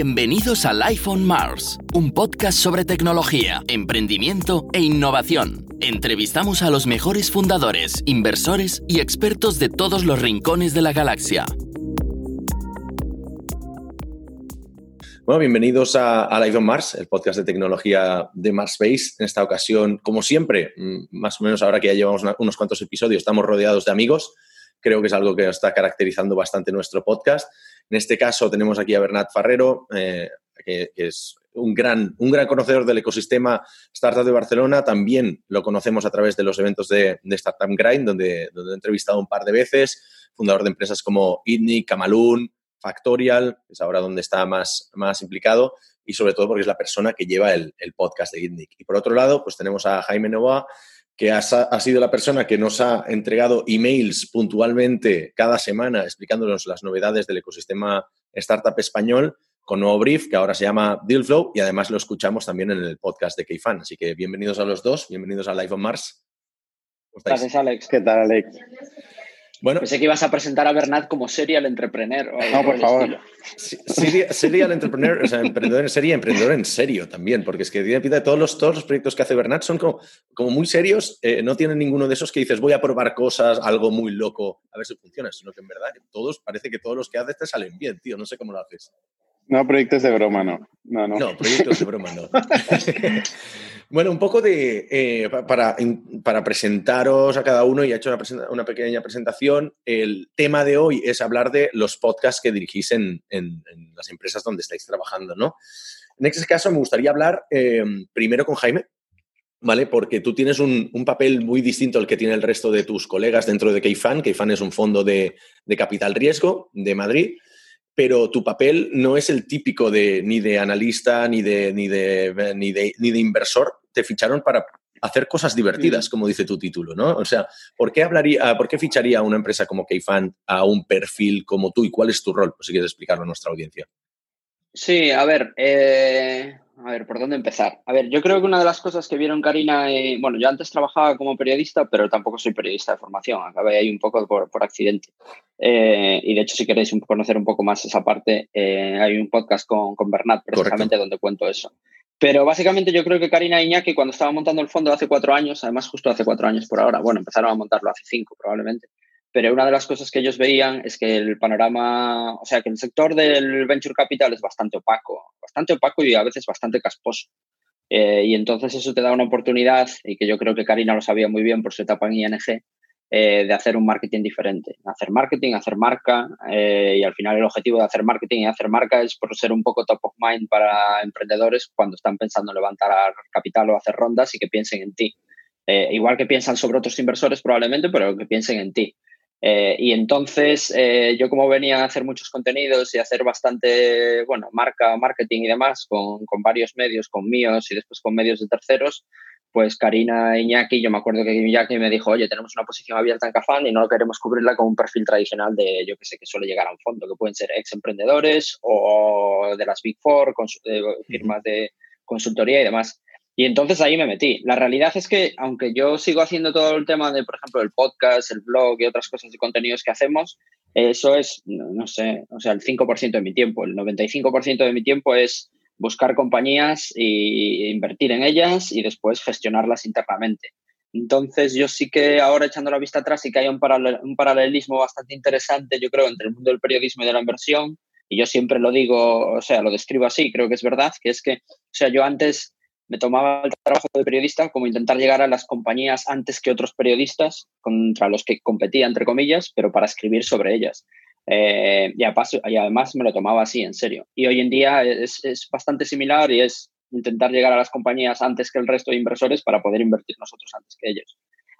Bienvenidos a Life on Mars, un podcast sobre tecnología, emprendimiento e innovación. Entrevistamos a los mejores fundadores, inversores y expertos de todos los rincones de la galaxia. Bueno, bienvenidos a, on Mars, el podcast de tecnología de Mars Space. En esta ocasión, como siempre, mm, más o menos ahora que ya llevamos unos cuantos episodios, estamos rodeados de amigos. Creo que es algo que está caracterizando bastante nuestro podcast. En este caso tenemos aquí a Bernat Farrero, eh, que, es un gran, un gran conocedor del ecosistema Startup de Barcelona. También lo conocemos a través de los eventos de, Startup Grind, donde, donde he entrevistado un par de veces, fundador de empresas como ITNIC, Camalún, Factorial, es ahora donde está más, más implicado, y sobre todo porque es la persona que lleva el, podcast de ITNIC. Y por otro lado, pues tenemos a Jaime Novoa, que ha, sido la persona que nos ha entregado emails puntualmente cada semana explicándonos las novedades del ecosistema startup español con nuevo brief que ahora se llama Dealflow y además lo escuchamos también en el podcast de Keyfan. Así que bienvenidos a los dos, bienvenidos a Live on Mars. Gracias, Alex. ¿Qué tal, Alex? Bueno, Pensé que ibas a presentar a Bernat como serial entrepreneur. no, por favor. Serial entrepreneur, o sea, emprendedor en serie, emprendedor en serio también, porque es que de todos los, todos los proyectos que hace Bernat son como, como muy serios, eh, no tienen ninguno de esos que dices voy a probar cosas, algo muy loco, a ver si funciona, sino que en verdad todos, parece que todos los que haces te salen bien, tío, no sé cómo lo haces. No, proyectos de broma, no. No, no. no proyectos de broma, no. bueno, un poco de. Eh, para, para, presentaros a cada uno, y he hecho una, una, pequeña presentación. El tema de hoy es hablar de los podcasts que dirigís en, en, las empresas donde estáis trabajando, ¿no? En este caso, me gustaría hablar eh, primero con Jaime, ¿vale? Porque tú tienes un, un, papel muy distinto al que tiene el resto de tus colegas dentro de Keifan. Keifan es un fondo de, de capital riesgo de Madrid pero tu papel no es el típico de ni de analista ni de, ni de, ni de, ni de inversor. Te ficharon para hacer cosas divertidas, mm. como dice tu título, ¿no? O sea, ¿por qué, hablaría, ¿por qué ficharía una empresa como Keyfan a un perfil como tú y cuál es tu rol? Pues si quieres explicarlo a nuestra audiencia. Sí, a ver, eh, a ver, ¿por dónde empezar? A ver, yo creo que una de las cosas que vieron Karina, eh, bueno, yo antes trabajaba como periodista, pero tampoco soy periodista de formación, acabé ahí un poco por, por accidente. Eh, y de hecho, si queréis conocer un poco más esa parte, eh, hay un podcast con, con Bernat precisamente donde cuento eso. Pero básicamente yo creo que Karina e Iñaki, cuando estaba montando el fondo hace cuatro años, además justo hace cuatro años por ahora, bueno, empezaron a montarlo hace cinco probablemente, pero una de las cosas que ellos veían es que el panorama, o sea, que el sector del venture capital es bastante opaco, bastante opaco y a veces bastante casposo. Eh, y entonces eso te da una oportunidad, y que yo creo que Karina lo sabía muy bien por su etapa en ING, eh, de hacer un marketing diferente. Hacer marketing, hacer marca, eh, y al final el objetivo de hacer marketing y hacer marca es por ser un poco top of mind para emprendedores cuando están pensando en levantar capital o hacer rondas y que piensen en ti. igual que piensan sobre otros inversores probablemente, pero que piensen en ti. Eh, y entonces eh, yo como venía a hacer muchos contenidos y hacer bastante, bueno, marca, marketing y demás con, con, varios medios, con míos y después con medios de terceros, pues Karina e Iñaki, yo me acuerdo que Iñaki me dijo, oye, tenemos una posición abierta en Cafán y no queremos cubrirla con un perfil tradicional de, yo que sé, que suele llegar a un fondo, que pueden ser ex emprendedores o de las Big Four, eh, firmas de consultoría y demás. Y entonces ahí me metí. La realidad es que, aunque yo sigo haciendo todo el tema de, por ejemplo, el podcast, el blog y otras cosas de contenidos que hacemos, eso es, no, sé, o sea, el 5% de mi tiempo. El 95% de mi tiempo es buscar compañías e invertir en ellas y después gestionarlas internamente. Entonces, yo sí que ahora echando la vista atrás, sí que hay un paralelismo bastante interesante, yo creo, entre el mundo del periodismo y de la inversión. Y yo siempre lo digo, o sea, lo describo así, creo que es verdad, que es que, o sea, yo antes me tomaba el trabajo de periodista como intentar llegar a las compañías antes que otros periodistas contra los que competía, entre comillas, pero para escribir sobre ellas. Eh, y, y, además me lo tomaba así, en serio. Y hoy en día es, bastante similar y es intentar llegar a las compañías antes que el resto de inversores para poder invertir nosotros antes que ellos.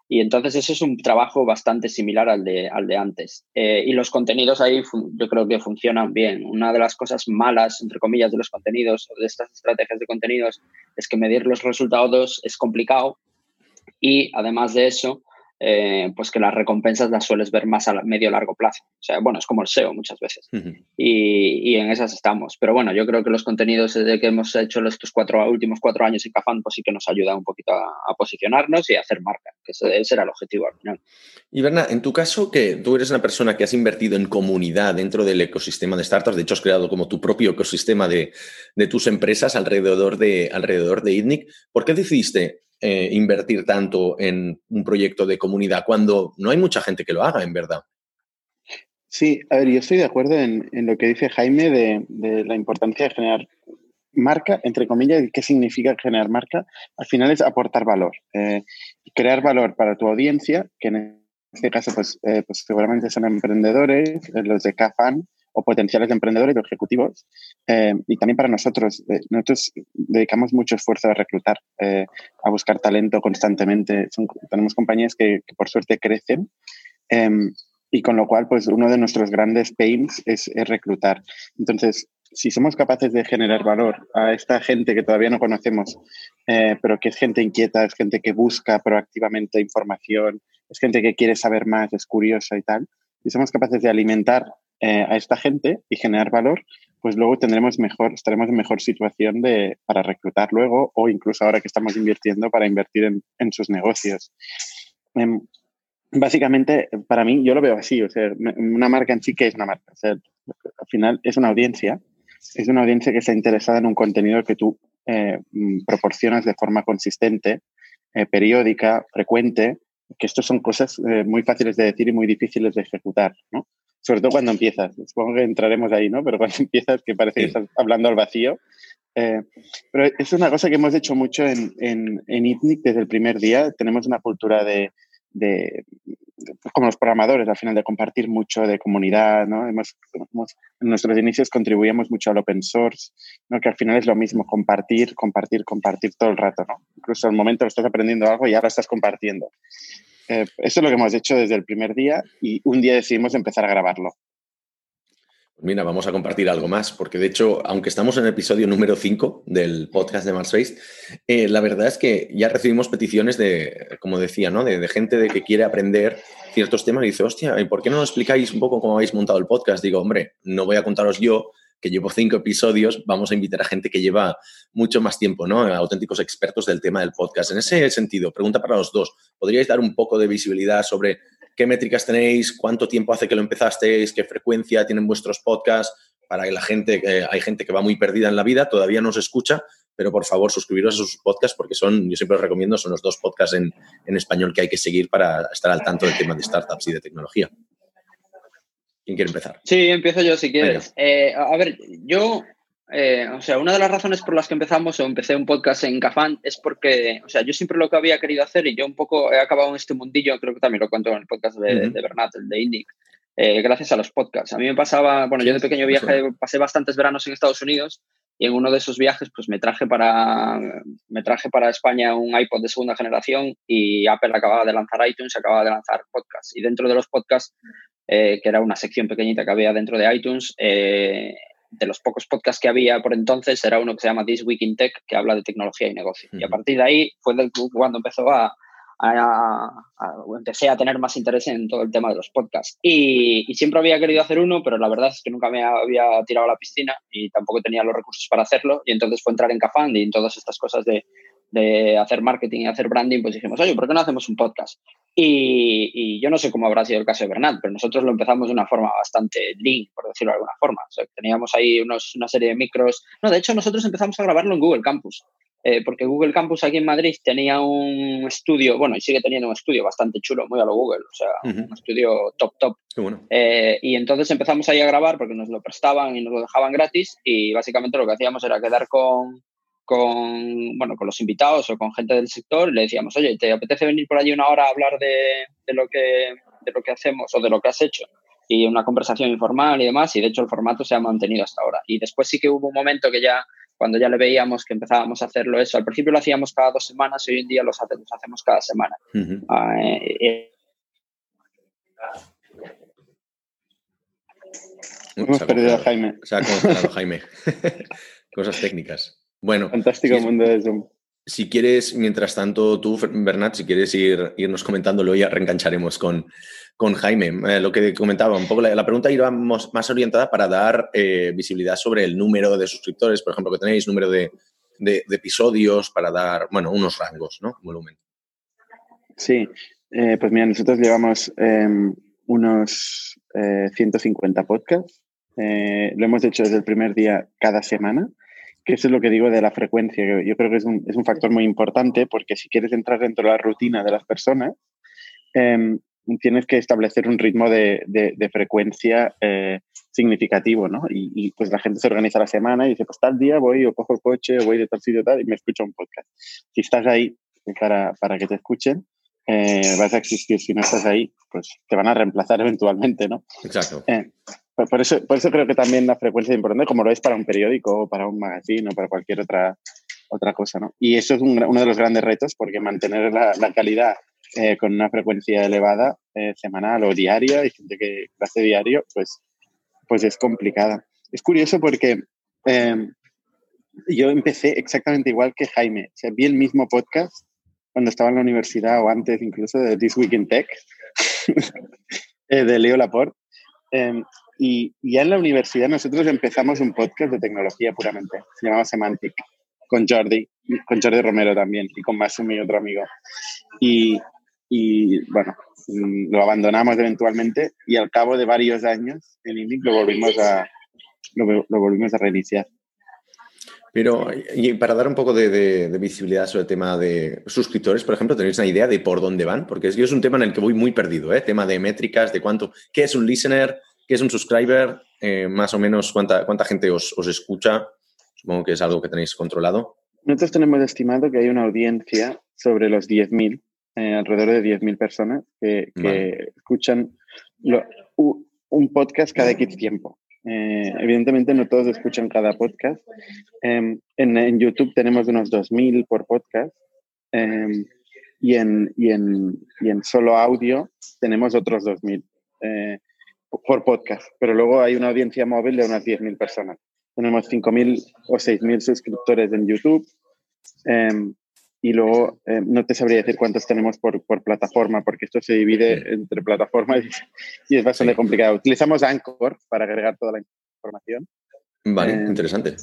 Y entonces eso es un trabajo bastante similar al de, al de antes. Eh, y los contenidos ahí yo creo que funcionan bien. Una de las cosas malas, entre comillas, de los contenidos o de estas estrategias de contenidos es que medir los resultados es complicado y además de eso, eh, pues que las recompensas las sueles ver más a medio largo plazo. O sea, bueno, es como el SEO muchas veces. y, y, en esas estamos. Pero bueno, yo creo que los contenidos de que hemos hecho estos cuatro últimos cuatro años en Cafán, pues sí que nos ayuda un poquito a, posicionarnos y a hacer marca, que ese, era el objetivo al final. Y Berna, en tu caso, que tú eres una persona que has invertido en comunidad dentro del ecosistema de startups, de hecho has creado como tu propio ecosistema de, tus empresas alrededor de, alrededor de ITNIC, ¿por qué decidiste eh, invertir tanto en un proyecto de comunidad cuando no hay mucha gente que lo haga, en verdad? Sí, a ver, yo estoy de acuerdo en, lo que dice Jaime de, la importancia de generar marca, entre comillas, ¿qué significa generar marca? Al final es aportar valor, eh, crear valor para tu audiencia, que en este caso pues, eh, pues seguramente son emprendedores, los de CAFAN o potenciales emprendedores o ejecutivos, y también para nosotros. nosotros dedicamos mucho esfuerzo a reclutar, a buscar talento constantemente. tenemos compañías que, que, por suerte crecen em, y con lo cual, pues uno de nuestros grandes pains es, reclutar. Entonces, si somos capaces de generar valor a esta gente que todavía no conocemos, eh, pero que es gente inquieta, es gente que busca proactivamente información, es gente que quiere saber más, es curiosa y tal, si somos capaces de alimentar eh, a esta gente y generar valor, pues luego tendremos mejor, estaremos en mejor situación de, para reclutar luego o incluso ahora que estamos invirtiendo para invertir en, en sus negocios. Em, básicamente, para mí, yo lo veo así, o sea, una marca en sí que es una marca. O sea, al final es una audiencia, es una audiencia que está interesada en un contenido que tú eh, mm, proporcionas de forma consistente, eh, periódica, frecuente, que esto son cosas muy fáciles de decir y muy difíciles de ejecutar, ¿no? Sobre todo cuando empiezas. Supongo que entraremos ahí, ¿no? Pero cuando empiezas, que parece que estás hablando al vacío. pero es una cosa que hemos hecho mucho en, en, en ITNIC desde el primer día. Tenemos una cultura de, de, como los programadores, al final, de compartir mucho de comunidad, ¿no? Hemos, en nuestros inicios contribuíamos mucho al open source, ¿no? Que al final es lo mismo, compartir, compartir, compartir todo el rato, ¿no? Incluso al momento estás aprendiendo algo y ahora estás compartiendo. Eh, eso es lo que hemos hecho desde el primer día y un día decidimos empezar a grabarlo. Mira, vamos a compartir algo más, porque de hecho, aunque estamos en el episodio número 5 del podcast de Marspace, eh, la verdad es que ya recibimos peticiones de, como decía, ¿no? De, gente de que quiere aprender ciertos temas y dice, hostia, ¿y por qué no nos explicáis un poco cómo habéis montado el podcast? Digo, hombre, no voy a contaros yo, que llevo cinco episodios, vamos a invitar a gente que lleva mucho más tiempo, ¿no? Auténticos expertos del tema del podcast. En ese sentido, pregunta para los dos, ¿podríais dar un poco de visibilidad sobre qué métricas tenéis, cuánto tiempo hace que lo empezasteis, qué frecuencia tienen vuestros podcasts, para que la gente, hay gente que va muy perdida en la vida, todavía no se escucha, pero por favor suscribiros a sus podcasts porque son, yo siempre os recomiendo, son los dos podcasts en, español que hay que seguir para estar al tanto del tema de startups y de tecnología. ¿Quién quiere empezar? Sí, empiezo yo si quieres. Eh, a ver, yo eh, o sea, una de las razones por las que empezamos o empecé un podcast en Cafán es porque, o sea, yo siempre lo que había querido hacer y yo un poco he acabado en este mundillo, creo que también lo cuento en el podcast de, Bernat, el de Indic, eh, gracias a los podcasts. A mí me pasaba, bueno, yo de pequeño viaje pasé bastantes veranos en Estados Unidos y en uno de esos viajes pues me traje para, me traje para España un iPod de segunda generación y Apple acababa de lanzar iTunes, acababa de lanzar podcasts y dentro de los podcasts eh, que era una sección pequeñita que había dentro de iTunes, eh, de los pocos podcasts que había por entonces, era uno que se llama This Week in Tech, que habla de tecnología y negocio. Y a partir de ahí fue cuando empezó a, empecé a tener más interés en todo el tema de los podcasts. Y, siempre había querido hacer uno, pero la verdad es que nunca me había tirado a la piscina y tampoco tenía los recursos para hacerlo. Y entonces fue entrar en Cafand y en todas estas cosas de, de hacer marketing y hacer branding, pues dijimos, oye, ¿por qué no hacemos un podcast? Y, yo no sé cómo habrá sido el caso de Bernat, pero nosotros lo empezamos de una forma bastante lean, por decirlo de alguna forma. O sea, teníamos ahí unos, una serie de micros. No, de hecho, nosotros empezamos a grabarlo en Google Campus, eh, porque Google Campus aquí en Madrid tenía un estudio, bueno, y sigue teniendo un estudio bastante chulo, muy a lo Google, o sea, un estudio top, top. Eh, y entonces empezamos ahí a grabar porque nos lo prestaban y nos lo dejaban gratis, y básicamente lo que hacíamos era quedar con con, bueno, con los invitados o con gente del sector le decíamos, oye, ¿te apetece venir por allí una hora a hablar de, lo, que, de lo que hacemos o de lo que has hecho? Y una conversación informal y demás, y de hecho el formato se ha mantenido hasta ahora. Y después sí que hubo un momento que ya, cuando ya le veíamos que empezábamos a hacerlo eso, al principio lo hacíamos cada dos semanas y hoy en día los hacemos, hacemos cada semana. Ah, eh, eh. Hemos perdido a Jaime. Se ha congelado Jaime. Cosas técnicas. Bueno. Fantástico mundo de Zoom. Si quieres, mientras tanto, tú, Bernat, si quieres ir, irnos comentándolo, ya reengancharemos con, con Jaime. Eh, lo que comentaba, un poco la, pregunta iba más orientada para dar eh, visibilidad sobre el número de suscriptores, por ejemplo, que tenéis, número de, episodios, para dar, bueno, unos rangos, ¿no? Volumen. Sí, eh, pues mira, nosotros llevamos em, unos 150 podcasts. lo hemos hecho desde el primer día cada semana que eso es lo que digo de la frecuencia. Yo creo que es un, es un factor muy importante porque si quieres entrar dentro de la rutina de las personas, em, tienes que establecer un ritmo de, de, frecuencia eh, significativo, ¿no? Y, pues la gente se organiza la semana y dice, pues tal día voy o cojo el coche o voy de tal sitio tal y me escucho un podcast. Si estás ahí para, para que te escuchen, eh, vas a existir. Si no estás ahí, pues te van a reemplazar eventualmente, ¿no? Exacto. Eh, por eso, por eso creo que también la frecuencia es importante, como lo es para un periódico o para un magazine o para cualquier otra, otra cosa. ¿no? Y eso es uno de los grandes retos, porque mantener la, calidad eh, con una frecuencia elevada eh, semanal o diaria, y gente que lo hace diario, pues, pues es complicada. Es curioso porque em, yo empecé exactamente igual que Jaime. O sea, vi el mismo podcast cuando estaba en la universidad o antes incluso de This Week in Tech, eh, de Leo Laporte. Em, y, ya en la universidad nosotros empezamos un podcast de tecnología puramente, se llamaba Semantic, con Jordi, con Jordi Romero también, y con Masumi, otro amigo. Y, y bueno, mm, lo abandonamos eventualmente y al cabo de varios años en Indic lo volvimos a, lo, lo volvimos a reiniciar. Pero, y para dar un poco de, visibilidad sobre el tema de suscriptores, por ejemplo, ¿tenéis una idea de por dónde van? Porque es, es un tema en el que voy muy perdido, ¿eh? Tema de métricas, de cuánto, qué es un listener, ¿Qué es un subscriber? Eh, más o menos, ¿cuánta, cuánta gente os, escucha? Supongo que es algo que tenéis controlado. Nosotros tenemos estimado que hay una audiencia sobre los 10.000, eh, alrededor de 10.000 personas que, escuchan un podcast cada X tiempo. Eh, evidentemente no todos escuchan cada podcast. Em, en, YouTube tenemos unos 2.000 por podcast em, y, en, y, en, y, en, solo audio tenemos otros 2.000 por podcast, pero luego hay una audiencia móvil de unas 10.000 personas. Tenemos 5.000 o 6.000 suscriptores en YouTube em, y luego em, no te sabría decir cuántos tenemos por, por plataforma, porque esto se divide entre plataformas y, es bastante complicado. Utilizamos Anchor para agregar toda la información. Vale, em, interesante.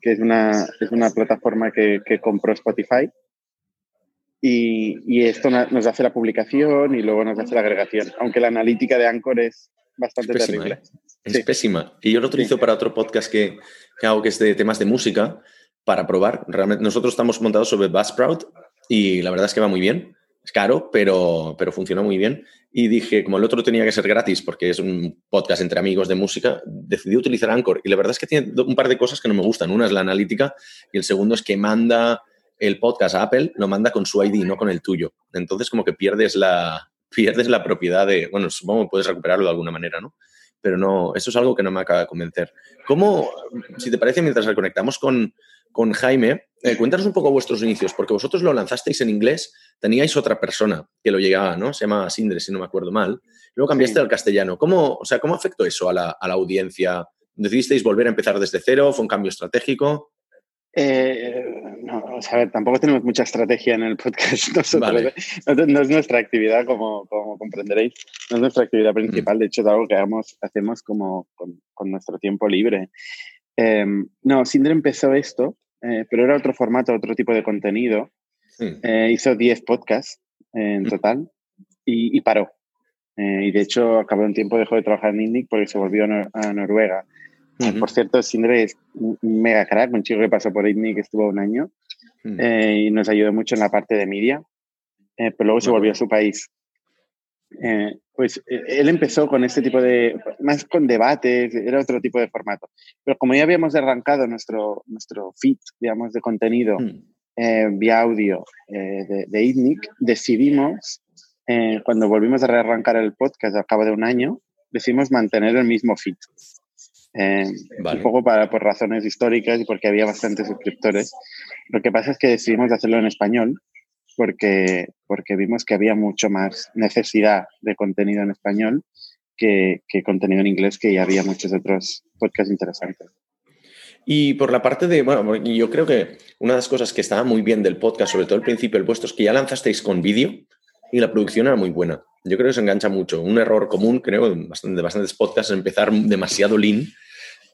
Que es una, es una plataforma que, que compró Spotify. Y, y, esto nos hace la publicación y luego nos hace la agregación. Aunque la analítica de Anchor es, bastante es pésima, terrible. ¿eh? Es pésima. Y yo lo utilizo para otro podcast que, hago que es de temas de música para probar. Realmente nosotros estamos montados sobre Buzzsprout y la verdad es que va muy bien. Es caro, pero, pero funciona muy bien. Y dije, como el otro tenía que ser gratis porque es un podcast entre amigos de música, decidí utilizar Anchor. Y la verdad es que tiene un par de cosas que no me gustan. Una es la analítica y el segundo es que manda el podcast a Apple, lo manda con su ID, no con el tuyo. Entonces como que pierdes la, pierdes la propiedad de, bueno, supongo que puedes recuperarlo de alguna manera, ¿no? Pero no, eso es algo que no me acaba de convencer. ¿Cómo, si te parece, mientras reconectamos con, con Jaime, eh, cuéntanos un poco vuestros inicios, porque vosotros lo lanzasteis en inglés, teníais otra persona que lo llegaba, ¿no? Se llama Sindre, si no me acuerdo mal. Luego cambiaste al castellano. ¿Cómo, o sea, ¿cómo afectó eso a la, a la audiencia? ¿Decidisteis volver a empezar desde cero? ¿Fue un cambio estratégico? Eh, no, a ver, tampoco tenemos mucha estrategia en el podcast nosotros. ¿eh? No, es nuestra actividad, como, como, comprenderéis. No es nuestra actividad principal. Mm. De hecho, es algo que hacemos como con, con nuestro tiempo libre. Em, no, Sindre empezó esto, eh, pero era otro formato, otro tipo de contenido. hizo 10 podcasts en mm. total y, y paró. y de hecho, acabó un tiempo, dejó de trabajar en Indic porque se volvió a Noruega. Por cierto, Sindre es un mega crack, un chico que pasó por ITNI que estuvo un año eh, y nos ayudó mucho en la parte de media, eh, pero luego se volvió a su país. Eh, pues él empezó con este tipo de, más con debates, era otro tipo de formato. Pero como ya habíamos arrancado nuestro, nuestro feed, digamos, de contenido mm. vía audio de, de ITNIC, decidimos, cuando volvimos a rearrancar el podcast al cabo de un año, decidimos mantener el mismo feed. Eh, un poco para, por razones históricas y porque había bastantes suscriptores. Lo que pasa es que decidimos hacerlo en español porque, porque vimos que había mucho más necesidad de contenido en español que, que contenido en inglés, que ya había muchos otros podcasts interesantes. Y por la parte de, bueno, yo creo que una de las cosas que estaba muy bien del podcast, sobre todo al principio, el vuestro, es que ya lanzasteis con vídeo y la producción era muy buena. Yo creo que se engancha mucho. Un error común, creo, de bastantes podcasts es empezar demasiado lean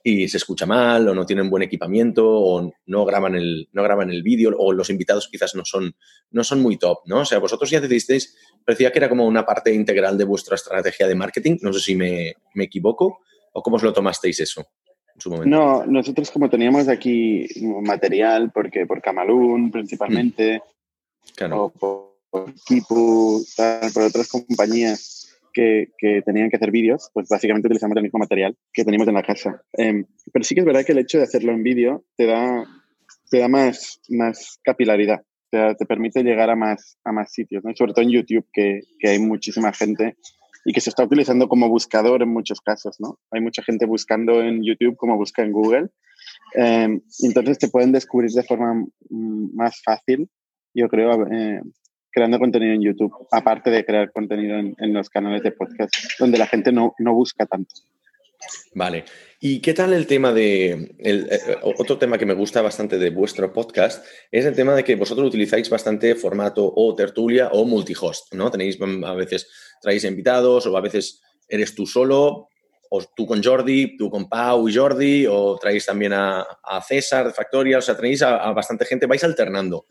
y se escucha mal o no tienen buen equipamiento o no graban el, no graban el vídeo o los invitados quizás no son, no son muy top, ¿no? O sea, vosotros ya decidisteis, parecía que era como una parte integral de vuestra estrategia de marketing, no sé si me, me equivoco o cómo os lo tomasteis eso. En su momento. No, nosotros como teníamos aquí material, porque por Camalún principalmente, Mm. Claro. o por, por Kipu, tal, por otras compañías que, que tenían que hacer vídeos, pues básicamente utilizamos el mismo material que teníamos en la casa. Em, pero sí que es verdad que el hecho de hacerlo en vídeo te da, te da más, más capilaridad, te, te permite llegar a más, a más sitios, ¿no? Sobre todo en YouTube, que, que hay muchísima gente y que se está utilizando como buscador en muchos casos, ¿no? Hay mucha gente buscando en YouTube como busca en Google. Em, entonces te pueden descubrir de forma mm, más fácil, yo creo, eh, creando contenido en YouTube, aparte de crear contenido en, los canales de podcast, donde la gente no, no busca tanto. Vale. ¿Y qué tal el tema de... el, eh, otro tema que me gusta bastante de vuestro podcast es el tema de que vosotros utilizáis bastante formato o tertulia o multihost, ¿no? Tenéis mm, a veces, traéis invitados o a veces eres tú solo o tú con Jordi, tú con Pau y Jordi o traéis también a, a César de Factoria, o sea, tenéis a bastante gente, vais alternando.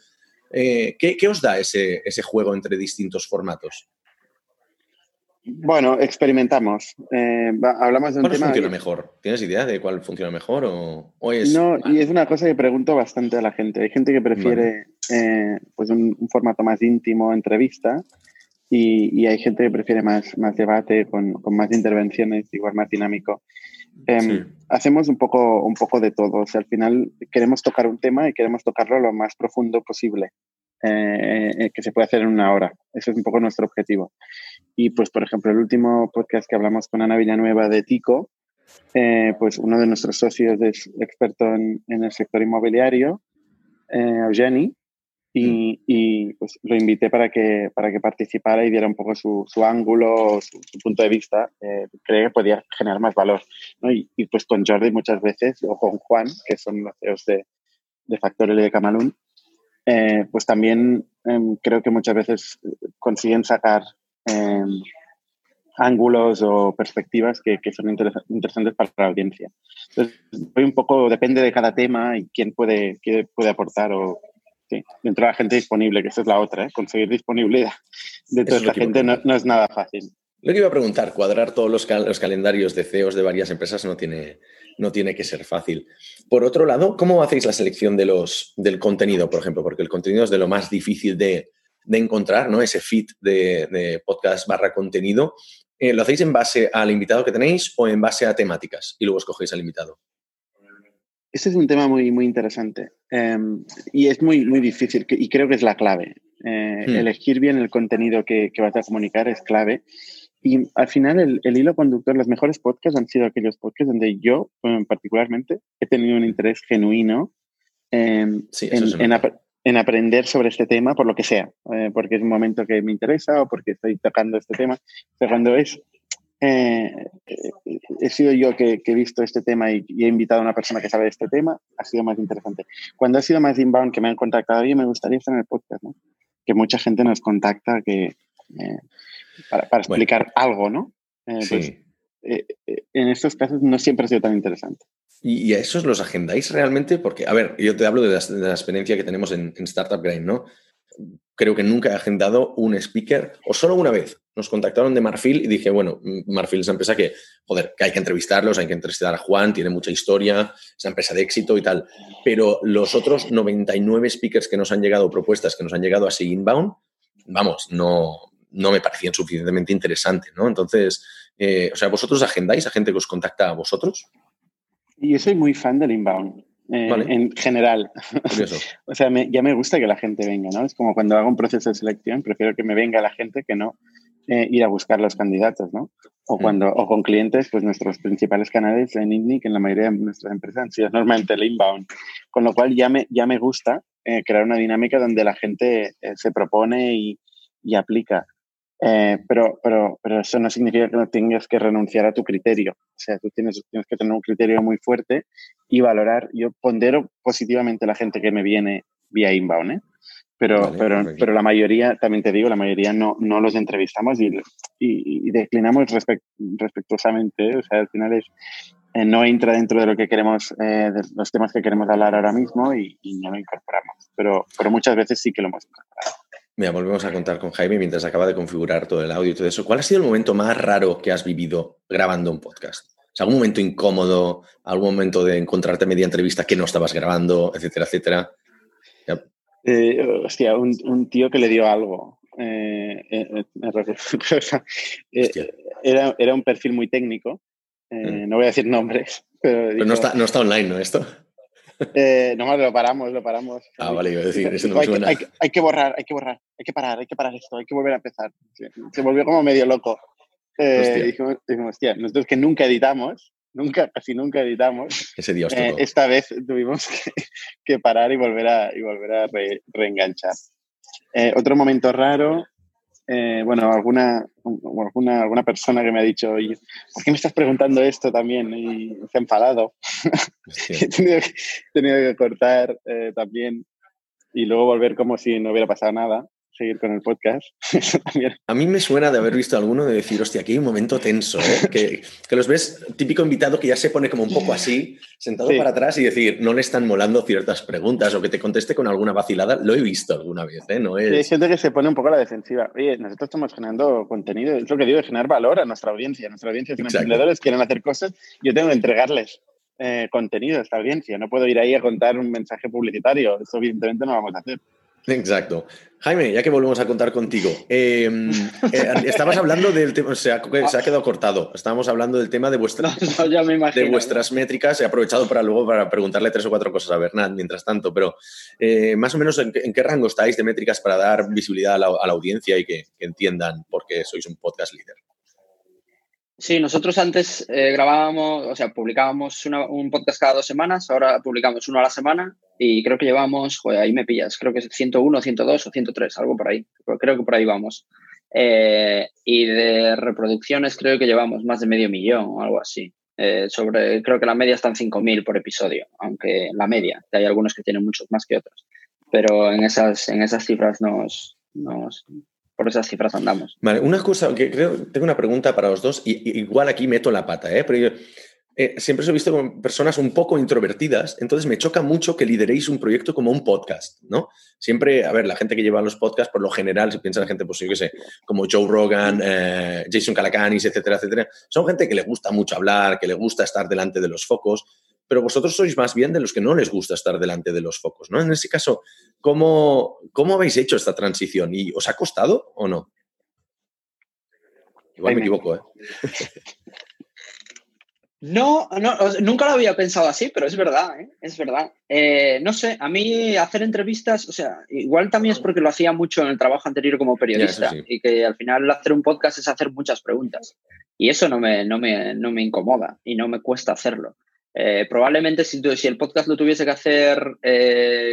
Eh, ¿qué, qué os da ese, ese juego entre distintos formatos? Bueno, experimentamos. Eh, hablamos de un ¿Cuál tema... funciona mejor? ¿Tienes idea de cuál funciona mejor o, o es... No, y es una cosa que pregunto bastante a la gente. Hay gente que prefiere eh, pues un, un formato más íntimo, entrevista, y, y hay gente que prefiere más, más debate, con, con más intervenciones, igual más dinámico. Em, Sí. Hacemos un poco, un poco de todo. O sea, al final queremos tocar un tema y queremos tocarlo lo más profundo posible, eh, eh, que se puede hacer en una hora. Ese es un poco nuestro objetivo. Y pues, por ejemplo, el último podcast que hablamos con Ana Villanueva de Tico, eh, pues uno de nuestros socios es experto en, en el sector inmobiliario, Eugeni, y, y, pues lo invité para que, para que participara y diera un poco su, su ángulo, su, su punto de vista. Eh, creo que podía generar más valor. ¿no? Y, y, pues con Jordi muchas veces, o con Juan, que son los CEOs de, de Factorial de Camalún, eh, pues también em, creo que muchas veces consiguen sacar em, ángulos o perspectivas que, que son interesa- interesantes para la audiencia. Entonces, un poco, depende de cada tema y quién puede, quién puede aportar o sí, dentro de la gente disponible, que esa es la otra, ¿eh? conseguir disponibilidad de toda esta gente no, es nada fácil. Lo que iba a preguntar, cuadrar todos los, cal- los calendarios de CEOs de varias empresas no tiene, no tiene que ser fácil. Por otro lado, ¿cómo hacéis la selección de los, del contenido, por ejemplo? Porque el contenido es de lo más difícil de, de encontrar, ¿no? Ese fit de, de podcast barra contenido. Eh, ¿Lo hacéis en base al invitado que tenéis o en base a temáticas? Y luego escogéis al invitado. Ese es un tema muy, muy interesante eh, y es muy, muy difícil y creo que es la clave. Eh, Hmm. Elegir bien el contenido que, que vas a comunicar es clave. Y al final el, el hilo conductor, los mejores podcasts han sido aquellos podcasts donde yo particularmente he tenido un interés genuino eh, Sí, se en, en nota. ap- en aprender sobre este tema por lo que sea, eh, porque es un momento que me interesa o porque estoy tocando este tema. Pero cuando es eh, he sido yo que, que he visto este tema y, y he invitado a una persona que sabe de este tema, ha sido más interesante. Cuando ha sido más inbound, que me han contactado, oye, me gustaría estar en el podcast, ¿no? Que mucha gente nos contacta que, eh, para, para Bueno. explicar algo, ¿no? Eh, pues, Sí. en estos casos no siempre ha sido tan interesante. ¿Y, y a esos los agendáis realmente? Porque, a ver, yo te hablo de la, de la experiencia que tenemos en, en Startup Grind, ¿no? Creo que nunca he agendado un speaker, o solo una vez. Nos contactaron de Marfil y dije, bueno, Marfil es una empresa que, joder, que hay que entrevistarlos, hay que entrevistar a Juan, tiene mucha historia, es una empresa de éxito y tal. Pero los otros 99 speakers que nos han llegado, propuestas que nos han llegado así inbound, vamos, no, no me parecían suficientemente interesantes, ¿no? Entonces, eh, o sea, ¿vosotros agendáis a gente que os contacta a vosotros? Y yo soy muy fan del inbound, eh, Vale. en general. Curioso. O sea, me- ya me gusta que la gente venga, ¿no? Es como cuando hago un proceso de selección, prefiero que me venga la gente que no eh, ir a buscar los candidatos, ¿no? O, Mm. cuando, o con clientes, pues nuestros principales canales en INNIC, en la mayoría de nuestras empresas, han sido normalmente el inbound. Con lo cual ya me, ya me gusta eh, crear una dinámica donde la gente eh, se propone y, y aplica. Eh, pero, pero, pero eso no significa que no tengas que renunciar a tu criterio. O sea, tú tienes, tienes que tener un criterio muy fuerte y valorar. Yo pondero positivamente la gente que me viene vía inbound, ¿eh? Pero, Vale, pero, pero la mayoría, también te digo, la mayoría no, no los entrevistamos y, y, y declinamos respect- respetuosamente. O sea, al final es, eh, no entra dentro de lo que queremos, eh, de los temas que queremos hablar ahora mismo y, no lo incorporamos. Pero, pero muchas veces sí que lo hemos incorporado. Mira, volvemos a contar con Jaime mientras acaba de configurar todo el audio y todo eso. ¿Cuál ha sido el momento más raro que has vivido grabando un podcast? ¿Algún momento incómodo? ¿Algún momento de encontrarte media entrevista que no estabas grabando, etcétera, etcétera? Eh, hostia, un, tío que le dio algo. era, era un perfil muy técnico eh, no voy a decir nombres. Pero, no, está, no está online, ¿no? Esto. Eh, no, lo paramos, lo paramos. Ah, vale, iba a decir, eso no hay, suena. Hay, hay, que borrar, hay que borrar, hay que parar, hay que parar esto, hay que volver a empezar. Se volvió como medio loco. Eh, dijimos, hostia, nosotros que nunca editamos, nunca, casi nunca editamos. Ese día eh, Esta vez tuvimos que, parar y volver a, y volver a reenganchar. Eh, otro momento raro, eh, bueno, alguna, alguna, alguna persona que me ha dicho, ¿por qué me estás preguntando esto también? Y se ha enfadado. he, tenido que, cortar eh, también y luego volver como si no hubiera pasado nada seguir con el podcast. A mí me suena de haber visto alguno de decir, hostia, aquí hay un momento tenso, ¿eh? que, que, los ves, típico invitado que ya se pone como un poco así, sentado para atrás y decir, no le están molando ciertas preguntas o que te conteste con alguna vacilada. Lo he visto alguna vez, ¿eh? No es... Sí, hay gente que se pone un poco a la defensiva. Oye, nosotros estamos generando contenido, es lo que digo, de generar valor a nuestra audiencia. Nuestra audiencia son emprendedores, quieren hacer cosas, yo tengo que entregarles eh, contenido a esta audiencia. No puedo ir ahí a contar un mensaje publicitario. Eso evidentemente no lo vamos a hacer. Exacto. Jaime, ya que volvemos a contar contigo, em, eh, estabas hablando del tema, se ha, se ha quedado cortado, estábamos hablando del tema de, vuestra, de vuestras métricas, he aprovechado para luego para preguntarle tres o cuatro cosas a Bernat mientras tanto, pero eh, más o menos ¿en, qué rango estáis de métricas para dar visibilidad a la, audiencia y que, que entiendan por qué sois un podcast líder? Sí, nosotros antes eh, grabábamos, o sea, publicábamos un podcast cada dos semanas, ahora publicamos uno a la semana y creo que llevamos, joder, ahí me pillas, creo que es 101, 102 o 103, algo por ahí, creo que por ahí vamos. Eh, y de reproducciones creo que llevamos más de medio millón o algo así. Eh, sobre, creo que la media está en 5.000 por episodio, aunque la media, hay algunos que tienen muchos más que otros. Pero en esas, en esas cifras nos, nos, por esas cifras andamos. Vale, una cosa que creo, tengo una pregunta para los dos, y, igual aquí meto la pata, ¿eh? pero yo eh, siempre os he visto como personas un poco introvertidas, entonces me choca mucho que lideréis un proyecto como un podcast, ¿no? Siempre, a ver, la gente que lleva los podcasts, por lo general, si piensa la gente, pues yo qué sé, como Joe Rogan, eh, Jason Calacanis, etcétera, etcétera, son gente que le gusta mucho hablar, que le gusta estar delante de los focos, pero vosotros sois más bien de los que no les gusta estar delante de los focos, ¿no? En ese caso, ¿cómo, cómo habéis hecho esta transición? ¿Y os ha costado o no? Igual me equivoco, ¿eh? No, no, nunca lo había pensado así, pero es verdad, ¿eh? es verdad. Eh, no sé, a mí hacer entrevistas, o sea, igual también es porque lo hacía mucho en el trabajo anterior como periodista y que al final hacer un podcast es hacer muchas preguntas y eso no me, no me, no me incomoda y no me cuesta hacerlo. Eh, probablemente si, el podcast lo tuviese que hacer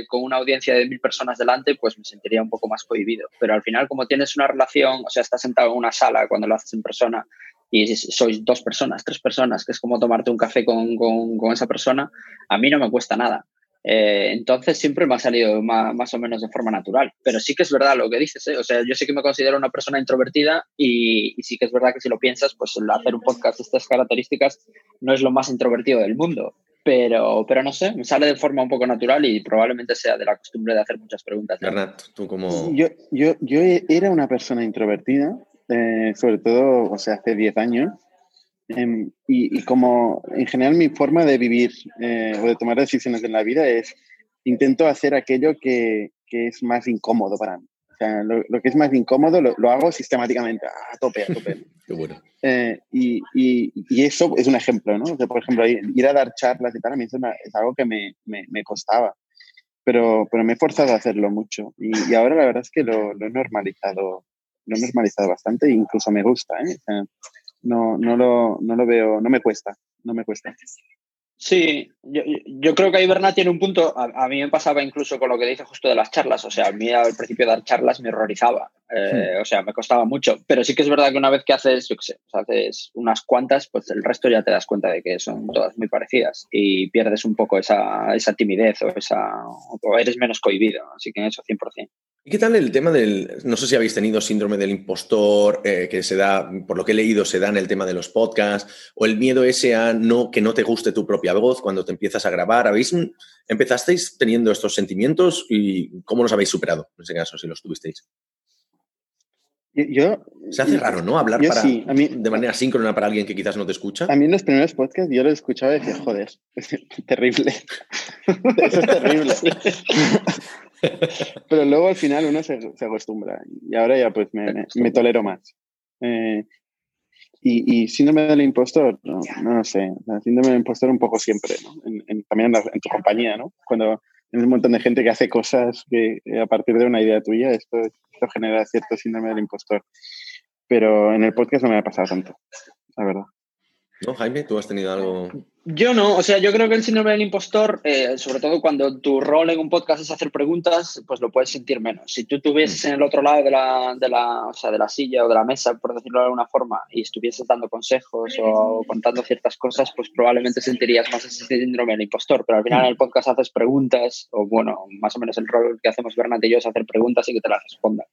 con una audiencia de mil personas delante, pues me sentiría un poco más cohibido. Pero al final, como tienes una relación, o sea, estás sentado en una sala cuando lo haces en persona, y sois dos personas, tres personas, que es como tomarte un café con, con, esa persona, a mí no me cuesta nada. Eh, entonces siempre me ha salido más, o menos de forma natural. Pero sí que es verdad lo que dices, ¿eh? o sea, yo sí que me considero una persona introvertida y, sí que es verdad que si lo piensas, pues hacer un podcast de estas características no es lo más introvertido del mundo. Pero, pero no sé, me sale de forma un poco natural y probablemente sea de la costumbre de hacer muchas preguntas. Bernat, tú como... Yo, yo, yo era una persona introvertida, eh, sobre todo, o sea, hace 10 años. Em, y, como en general mi forma de vivir eh, o de tomar decisiones en la vida es, intento hacer aquello que, que es más incómodo para mí. O sea, lo, que es más incómodo lo, lo, hago sistemáticamente, a tope, a tope. Qué bueno. Eh, y, y, y, eso es un ejemplo, ¿no? que por ejemplo, ir a dar charlas y tal, a mí es, es algo que me, me, me, costaba. Pero, pero me he forzado a hacerlo mucho. Y, y ahora la verdad es que lo, lo he normalizado lo he normalizado bastante e incluso me gusta. ¿eh? No, no, lo, no lo veo, no me cuesta, no me cuesta. Sí, yo, yo, creo que ahí Bernat tiene un punto. A, mí me pasaba incluso con lo que dice justo de las charlas. O sea, a mí al principio dar charlas me horrorizaba. Eh, hmm. O sea, me costaba mucho. Pero sí que es verdad que una vez que haces, yo qué sé, haces unas cuantas, pues el resto ya te das cuenta de que son todas muy parecidas y pierdes un poco esa, esa timidez o, esa, o eres menos cohibido. Así que en eso 100%. ¿Y qué tal el tema del, no sé si habéis tenido síndrome del impostor, eh, que se da, por lo que he leído, se da en el tema de los podcasts, o el miedo ese a no, que no te guste tu propia voz cuando te empiezas a grabar? ¿Habéis, empezasteis teniendo estos sentimientos y cómo los habéis superado, en ese caso, si los tuvisteis? Yo, se hace raro, ¿no? Hablar de manera síncrona para alguien que quizás no te escucha. A mí en los primeros podcasts yo lo escuchaba y decía, joder, es terrible. Eso es terrible. Pero luego al final uno se, acostumbra y ahora ya pues me, tolero más. Eh, y, y, síndrome del impostor, no, no sé, síndrome del impostor un poco siempre, ¿no? también en, tu compañía, ¿no? Cuando hay un montón de gente que hace cosas que a partir de una idea tuya, esto, esto genera cierto síndrome del impostor. Pero en el podcast no me ha pasado tanto, la verdad. ¿No, Jaime? ¿Tú has tenido algo? Yo no, o sea, yo creo que el síndrome del impostor, eh, sobre todo cuando tu rol en un podcast es hacer preguntas, pues lo puedes sentir menos. Si tú estuvieses mm. en el otro lado de la, de, la, o sea, de la silla o de la mesa, por decirlo de alguna forma, y estuvieses dando consejos o contando ciertas cosas, pues probablemente sentirías más ese síndrome del impostor. Pero al final en el podcast haces preguntas, o bueno, más o menos el rol que hacemos Bernat y yo es hacer preguntas y que te las respondan.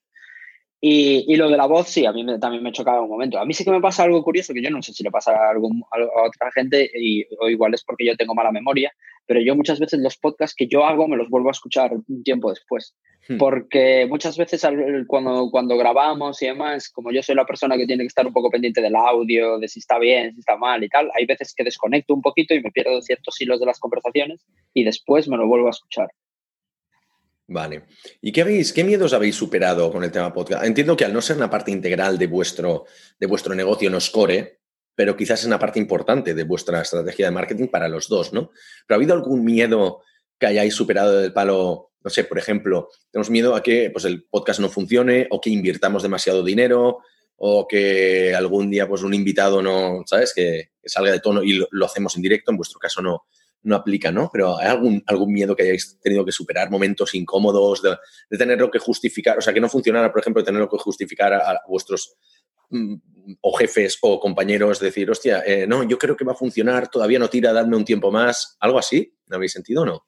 Y, lo de la voz, sí, a mí también me chocaba un momento. A mí sí que me pasa algo curioso, que yo no sé si le pasa a, algún, a otra gente, y, o igual es porque yo tengo mala memoria, pero yo muchas veces los podcasts que yo hago me los vuelvo a escuchar un tiempo después. Hmm. Porque muchas veces cuando, cuando grabamos y demás, como yo soy la persona que tiene que estar un poco pendiente del audio, de si está bien, si está mal y tal, hay veces que desconecto un poquito y me pierdo ciertos hilos de las conversaciones y después me lo vuelvo a escuchar. Vale. ¿Y qué, habéis, qué miedos habéis superado con el tema podcast? Entiendo que al no ser una parte integral de vuestro, de vuestro negocio no score, pero quizás es una parte importante de vuestra estrategia de marketing para los dos, ¿no? ¿Pero ha habido algún miedo que hayáis superado del palo? No sé, por ejemplo, tenemos miedo a que pues, el podcast no funcione o que invirtamos demasiado dinero o que algún día pues, un invitado no, ¿sabes? Que, salga de tono y lo, hacemos en directo, en vuestro caso no, no aplica, ¿no? Pero ¿hay algún, algún miedo que hayáis tenido que superar, momentos incómodos, de, tenerlo que justificar, o sea, que no funcionara, por ejemplo, de tenerlo que justificar a, vuestros mm, o jefes o compañeros, decir, hostia, eh, no, yo creo que va a funcionar, todavía no tira, dadme un tiempo más, algo así, ¿no habéis sentido o no?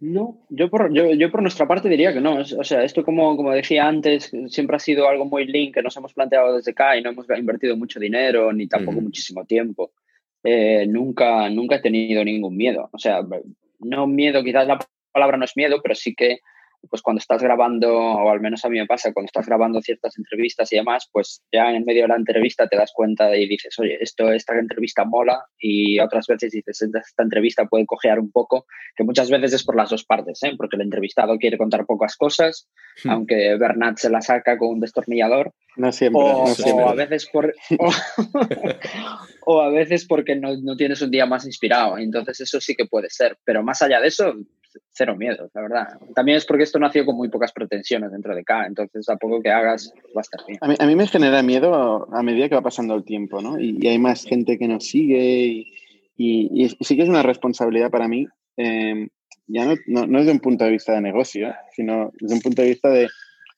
No, yo por, yo, por nuestra parte diría que no. O sea, esto como, como decía antes, siempre ha sido algo muy lean que nos hemos planteado desde acá y no hemos invertido mucho dinero ni tampoco muchísimo tiempo. Eh, nunca, nunca he tenido ningún miedo. O sea, no miedo, quizás la palabra no es miedo, pero sí que pues cuando estás grabando, o al menos a mí me pasa, cuando estás grabando ciertas entrevistas y demás, pues ya en el medio de la entrevista te das cuenta y dices, oye, esto, esta entrevista mola y otras veces dices, esta entrevista puede cojear un poco, que muchas veces es por las dos partes, ¿eh? porque el entrevistado quiere contar pocas cosas, hmm. aunque Bernat se la saca con un destornillador. No siempre. O, a veces por... o, a veces porque no, no tienes un día más inspirado. Entonces eso sí que puede ser. Pero más allá de eso, cero miedo, la verdad. También es porque esto nació con muy pocas pretensiones dentro de K, entonces a poco que hagas va a estar bien. A mí, me genera miedo a medida que va pasando el tiempo, ¿no? Y, hay más gente que nos sigue y, sí que es una responsabilidad para mí, em, ya no, no, no, desde un punto de vista de negocio, sino desde un punto de vista de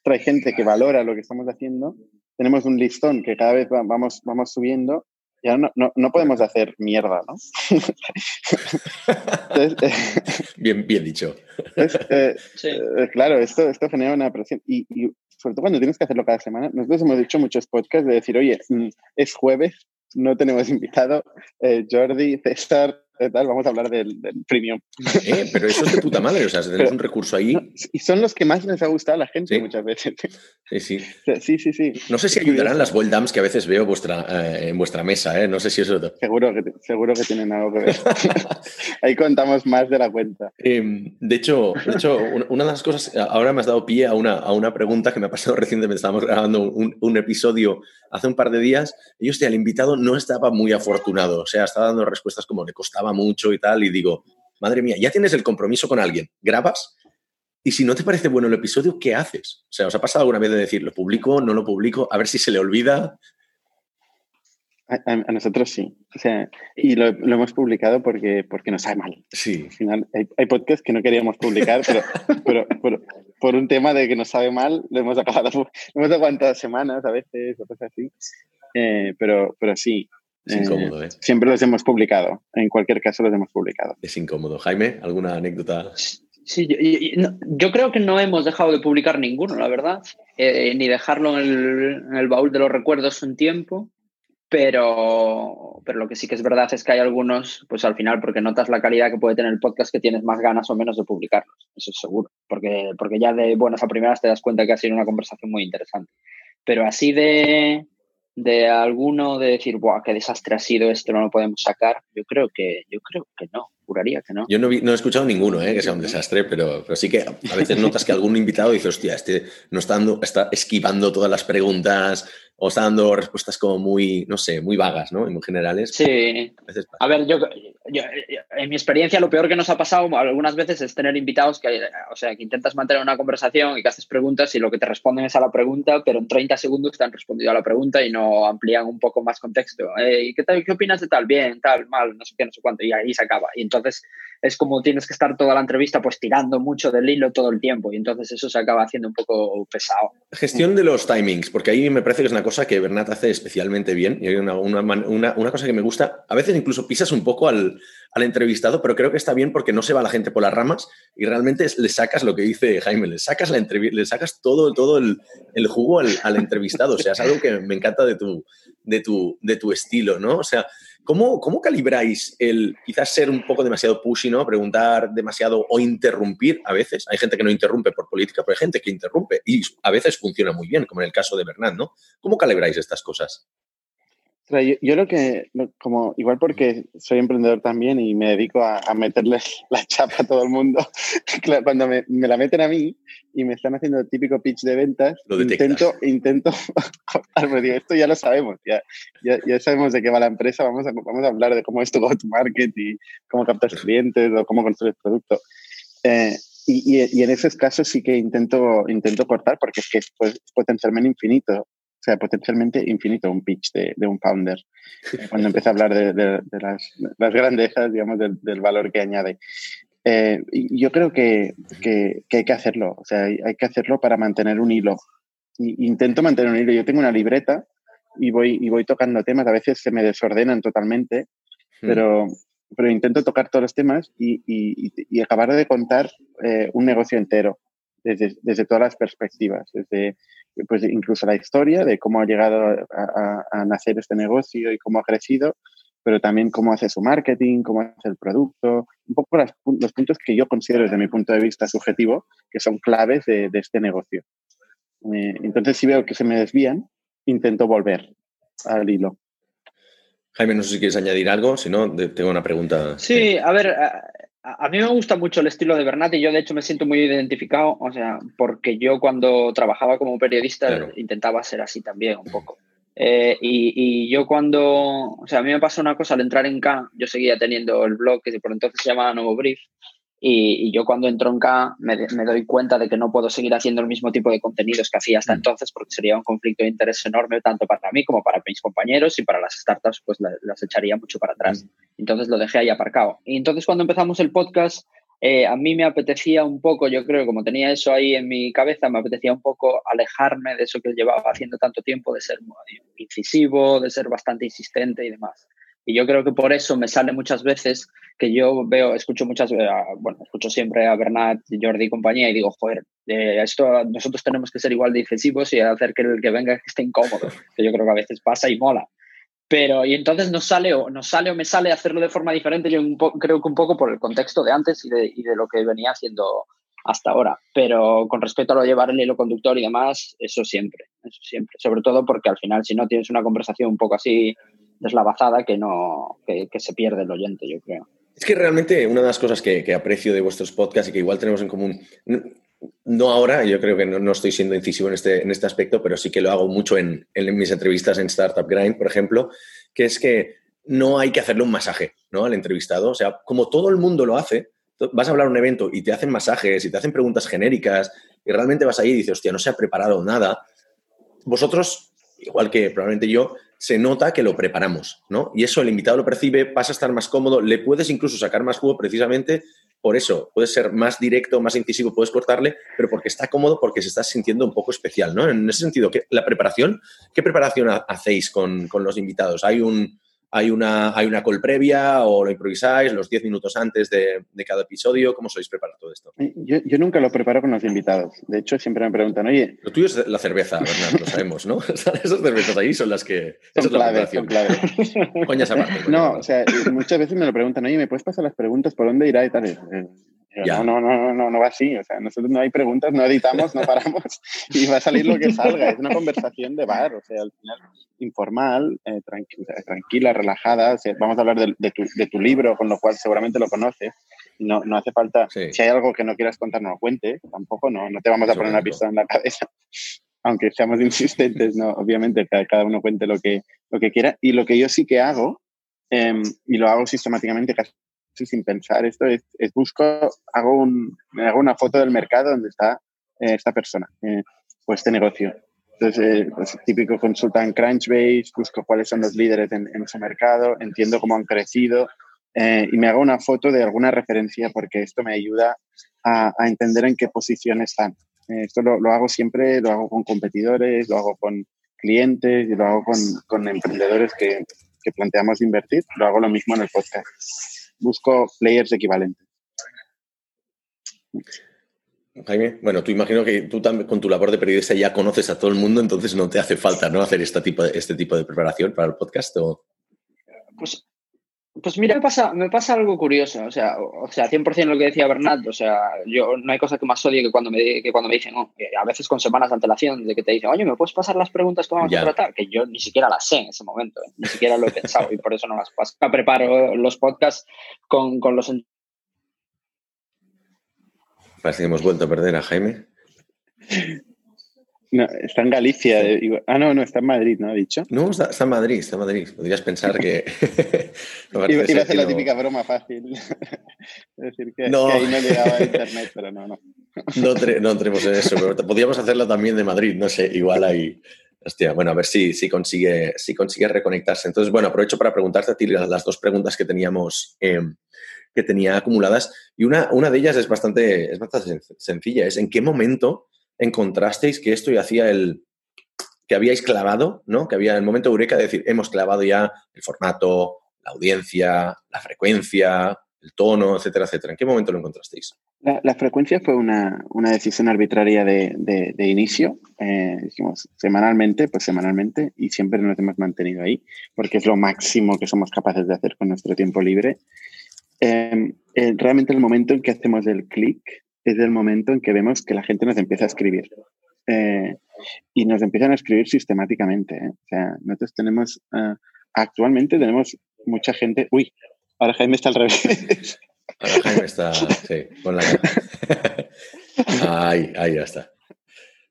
trae gente que valora lo que estamos haciendo. Tenemos un listón que cada vez vamos, vamos subiendo ya no, no, podemos hacer mierda, ¿no? bien, bien dicho. Eh, eh, claro, esto, esto genera una presión. Y, y, sobre todo cuando tienes que hacerlo cada semana, nosotros hemos dicho muchos podcasts de decir, oye, mm, es jueves, no tenemos invitado, eh, Jordi, César, vamos a hablar del, premium. Eh, pero eso es de puta madre, o sea, tenemos un recurso ahí. y son los que más les ha gustado a la gente muchas veces. Sí, sí. Sí, sí, sí. No sé si ayudarán las well que a veces veo vuestra, eh, en vuestra mesa, ¿eh? No sé si eso. Seguro que, seguro que tienen algo que ver. ahí contamos más de la cuenta. Em, de, hecho, de hecho, una de las cosas, ahora me has dado pie a una, a una pregunta que me ha pasado recientemente. Estábamos grabando un, un episodio hace un par de días y, hostia, el invitado no estaba muy afortunado. O sea, estaba dando respuestas como le costaba mucho y tal. Y digo, madre mía, ya tienes el compromiso con alguien, grabas y si no te parece bueno el episodio, ¿qué haces? O sea, ¿os ha pasado alguna vez de decir, lo publico, no lo publico, a ver si se le olvida? A, nosotros sí. O sea, y lo, hemos publicado porque, porque nos sabe mal. Sí. Al final, hay, podcasts que no queríamos publicar, pero, pero, por un tema de que nos sabe mal, lo hemos acabado. hemos aguantado semanas a veces, o cosas así. Eh, pero, pero sí. Es incómodo, ¿eh? Siempre los hemos publicado. En cualquier caso, los hemos publicado. Es incómodo. Jaime, ¿alguna anécdota? Sí, yo, creo que no hemos dejado de publicar ninguno, la verdad, eh, ni dejarlo en el, baúl de los recuerdos un tiempo, pero, pero lo que sí que es verdad es que hay algunos, pues al final, porque notas la calidad que puede tener el podcast, que tienes más ganas o menos de publicarlos, eso es seguro, porque, porque ya de buenas a primeras te das cuenta que ha sido una conversación muy interesante. Pero así de, de alguno de decir, ¡buah, qué desastre ha sido esto, no lo podemos sacar! Yo creo que, yo creo que no, juraría que no. Yo no, he escuchado ninguno ¿eh? que sea un desastre, pero, pero sí que a veces notas que algún invitado dice, hostia, este no está, dando, está esquivando todas las preguntas, o está dando respuestas como muy, no sé, muy vagas, ¿no? Muy generales. Sí. A, ver, yo, en mi experiencia lo peor que nos ha pasado algunas veces es tener invitados que, o sea, que intentas mantener una conversación y que haces preguntas y lo que te responden es a la pregunta, pero en 30 segundos te han respondido a la pregunta y no amplían un poco más contexto. ¿Y ¿qué, tal, ¿Qué opinas de tal? Bien, tal, mal, no sé qué, no sé cuánto. Y ahí se acaba. Y entonces es como tienes que estar toda la entrevista pues tirando mucho del hilo todo el tiempo y entonces eso se acaba haciendo un poco pesado. Gestión de los timings, porque ahí me parece que es una cosa que Bernat hace especialmente bien y hay una, una, cosa que me gusta, a veces incluso pisas un poco al, al, entrevistado, pero creo que está bien porque no se va la gente por las ramas y realmente le sacas lo que dice Jaime, le sacas, la le sacas todo, todo el, el jugo al, al, entrevistado, o sea, es algo que me encanta de tu, de tu, de tu estilo, ¿no? O sea, ¿Cómo, ¿Cómo, calibráis el quizás ser un poco demasiado pushy, ¿no? Preguntar demasiado o interrumpir a veces? Hay gente que no interrumpe por política, pero hay gente que interrumpe y a veces funciona muy bien, como en el caso de Bernat, ¿no? ¿Cómo calibráis estas cosas? Yo, lo que, como igual porque soy emprendedor también y me dedico a, a meterle la chapa a todo el mundo, cuando me, me, la meten a mí y me están haciendo el típico pitch de ventas, intento, intento esto ya lo sabemos, ya, ya, ya, sabemos de qué va la empresa, vamos a, vamos a hablar de cómo es tu go-to-market y cómo captas clientes o cómo construyes producto. Eh, y, y, y, en esos casos sí que intento, intento cortar porque es que es potencialmente infinito sea potencialmente infinito un pitch de, de un founder. Eh, cuando empieza a hablar de, de, las, las, grandezas, digamos, del, del, valor que añade. Eh, yo creo que, que, que, hay que hacerlo, o sea, hay, hay, que hacerlo para mantener un hilo. Y, intento mantener un hilo. Yo tengo una libreta y voy, y voy tocando temas, a veces se me desordenan totalmente, hmm. pero, pero intento tocar todos los temas y, y, y acabar de contar eh, un negocio entero. Desde, desde, todas las perspectivas, desde pues incluso la historia de cómo ha llegado a, nacer este negocio y cómo ha crecido, pero también cómo hace su marketing, cómo hace el producto, un poco los puntos que yo considero desde mi punto de vista subjetivo que son claves de, este negocio. Eh, entonces, si veo que se me desvían, intento volver al hilo. Jaime, no sé si quieres añadir algo, si no, tengo una pregunta. Sí, a ver, a mí me gusta mucho el estilo de Bernat y yo de hecho me siento muy identificado, o sea, porque yo cuando trabajaba como periodista intentaba ser así también un poco. Eh, y, y, yo cuando, o sea, a mí me pasó una cosa al entrar en K, yo seguía teniendo el blog que por entonces se llamaba Nuevo Brief y, yo cuando entro en K me, me, doy cuenta de que no puedo seguir haciendo el mismo tipo de contenidos que hacía hasta mm. entonces porque sería un conflicto de interés enorme tanto para mí como para mis compañeros y para las startups pues las echaría mucho para atrás. Mm. Entonces lo dejé ahí aparcado. Y entonces cuando empezamos el podcast eh, a mí me apetecía un poco, yo creo, como tenía eso ahí en mi cabeza, me apetecía un poco alejarme de eso que llevaba haciendo tanto tiempo, de ser incisivo, de ser bastante insistente y demás. Y yo creo que por eso me sale muchas veces que yo veo, escucho muchas, veces, bueno, escucho siempre a Bernat, Jordi y compañía y digo, joder, eh, esto nosotros tenemos que ser igual de y hacer que el que venga esté incómodo, que yo creo que a veces pasa y mola. Pero, y entonces nos sale o, nos sale o me sale hacerlo de forma diferente, yo creo que un poco por el contexto de antes y de, y de lo que venía haciendo hasta ahora. Pero con respecto a lo llevar el hilo conductor y demás, eso siempre, eso siempre. Sobre todo porque al final, si no tienes una conversación un poco así deslavazada que no que, se pierde el oyente, yo creo. Es que realmente una de las cosas que, aprecio de vuestros podcasts y que igual tenemos en común, no ahora, yo creo que no, estoy siendo incisivo en este, en este aspecto, pero sí que lo hago mucho en, en, mis entrevistas en Startup Grind, por ejemplo, que es que no hay que hacerle un masaje ¿no? al entrevistado. O sea, como todo el mundo lo hace, vas a hablar a un evento y te hacen masajes y te hacen preguntas genéricas y realmente vas ahí y dices, hostia, no se ha preparado nada. Vosotros, igual que probablemente yo, se nota que lo preparamos, ¿no? Y eso el invitado lo percibe, pasa a estar más cómodo, le puedes incluso sacar más jugo precisamente por eso. Puedes ser más directo, más incisivo, puedes cortarle, pero porque está cómodo, porque se está sintiendo un poco especial, ¿no? En ese sentido, la preparación, ¿qué preparación hacéis con, los invitados? ¿Hay un, hay una, hay una call previa o lo improvisáis los 10 minutos antes de, cada episodio? ¿Cómo sois preparar todo esto? Yo, yo, nunca lo preparo con los invitados. De hecho, siempre me preguntan, oye... Lo tuyo es la cerveza, Bernardo, lo sabemos, ¿no? Esas cervezas ahí son las que... Son claves, son claves. Coñas aparte. no, o sea, muchas veces me lo preguntan, oye, ¿me puedes pasar las preguntas por dónde irá y tal? Eh, no, no, no, no, no va así. O sea, nosotros no hay preguntas, no editamos, no paramos y va a salir lo que salga. Es una conversación de bar, o sea, al final informal, eh, tranquila, tranquila, relajada. vamos a hablar de, tu, de, tu, libro, con lo cual seguramente lo conoces. No, no hace falta, si hay algo que no quieras contar, no lo cuente. Tampoco, no, no te vamos a poner una pistola en la cabeza. Aunque seamos insistentes, no, obviamente cada, cada uno cuente lo que, lo que quiera. Y lo que yo sí que hago, em, y lo hago sistemáticamente casi sin pensar esto, es, busco, hago, un, hago una foto del mercado donde está eh, esta persona eh, o este negocio. Entonces, eh, pues, típico consulta en Crunchbase, busco cuáles son los líderes en, en su mercado, entiendo cómo han crecido y me hago una foto de alguna referencia porque esto me ayuda a, entender en qué posición están. esto lo, lo, hago siempre, lo hago con competidores, lo hago con clientes y lo hago con, con emprendedores que, que planteamos invertir. Lo hago lo mismo en el podcast busco players equivalentes. Jaime, bueno, tú imagino que tú también con tu labor de periodista ya conoces a todo el mundo, entonces no te hace falta ¿no? hacer este tipo, de, este tipo de preparación para el podcast. ¿o? Pues pues mira, me pasa, me pasa algo curioso, o sea, o, sea, 100% lo que decía Bernat, o sea, yo no hay cosa que más odie que cuando me, que cuando me dicen, oh, a veces con semanas de antelación, de que te dicen, oye, ¿me puedes pasar las preguntas que vamos a tratar? Que yo ni siquiera las sé en ese momento, ¿eh? ni siquiera lo he pensado y por eso no las paso. Preparo los podcasts con, con los... Parece que hemos vuelto a perder a Jaime. No, está en Galicia. ah, no, no, está en Madrid, ¿no? ¿Ha dicho? No, está, en Madrid, está en Madrid. Podrías pensar que... iba, a hacer la típica broma fácil. decir que, no. ahí no llegaba a internet, pero no, no. no, no entremos en eso, pero podríamos hacerla también de Madrid, no sé, igual ahí... Hostia, bueno, a ver si, si, consigue, si consigue reconectarse. Entonces, bueno, aprovecho para preguntarte a ti las dos preguntas que teníamos, em, que tenía acumuladas. Y una, una de ellas es bastante, es bastante sencilla, es en qué momento encontrasteis que esto ya hacía el que habíais clavado, ¿no? Que había el momento eureka de decir, hemos clavado ya el formato, la audiencia, la frecuencia, el tono, etcétera, etcétera. ¿En qué momento lo encontrasteis? La, frecuencia fue una, decisión arbitraria de, inicio. Eh, dijimos semanalmente, pues semanalmente, y siempre nos hemos mantenido ahí, porque es lo máximo que somos capaces de hacer con nuestro tiempo libre. Eh, eh, realmente el momento en que hacemos el clic es el momento en que vemos que la gente nos empieza a escribir. Eh, y nos empiezan a escribir sistemáticamente. ¿eh? O sea, nosotros tenemos, eh, actualmente tenemos mucha gente. Uy, ahora Jaime está al revés. Ahora Jaime está, sí, con la cara. Ahí, ahí ya está.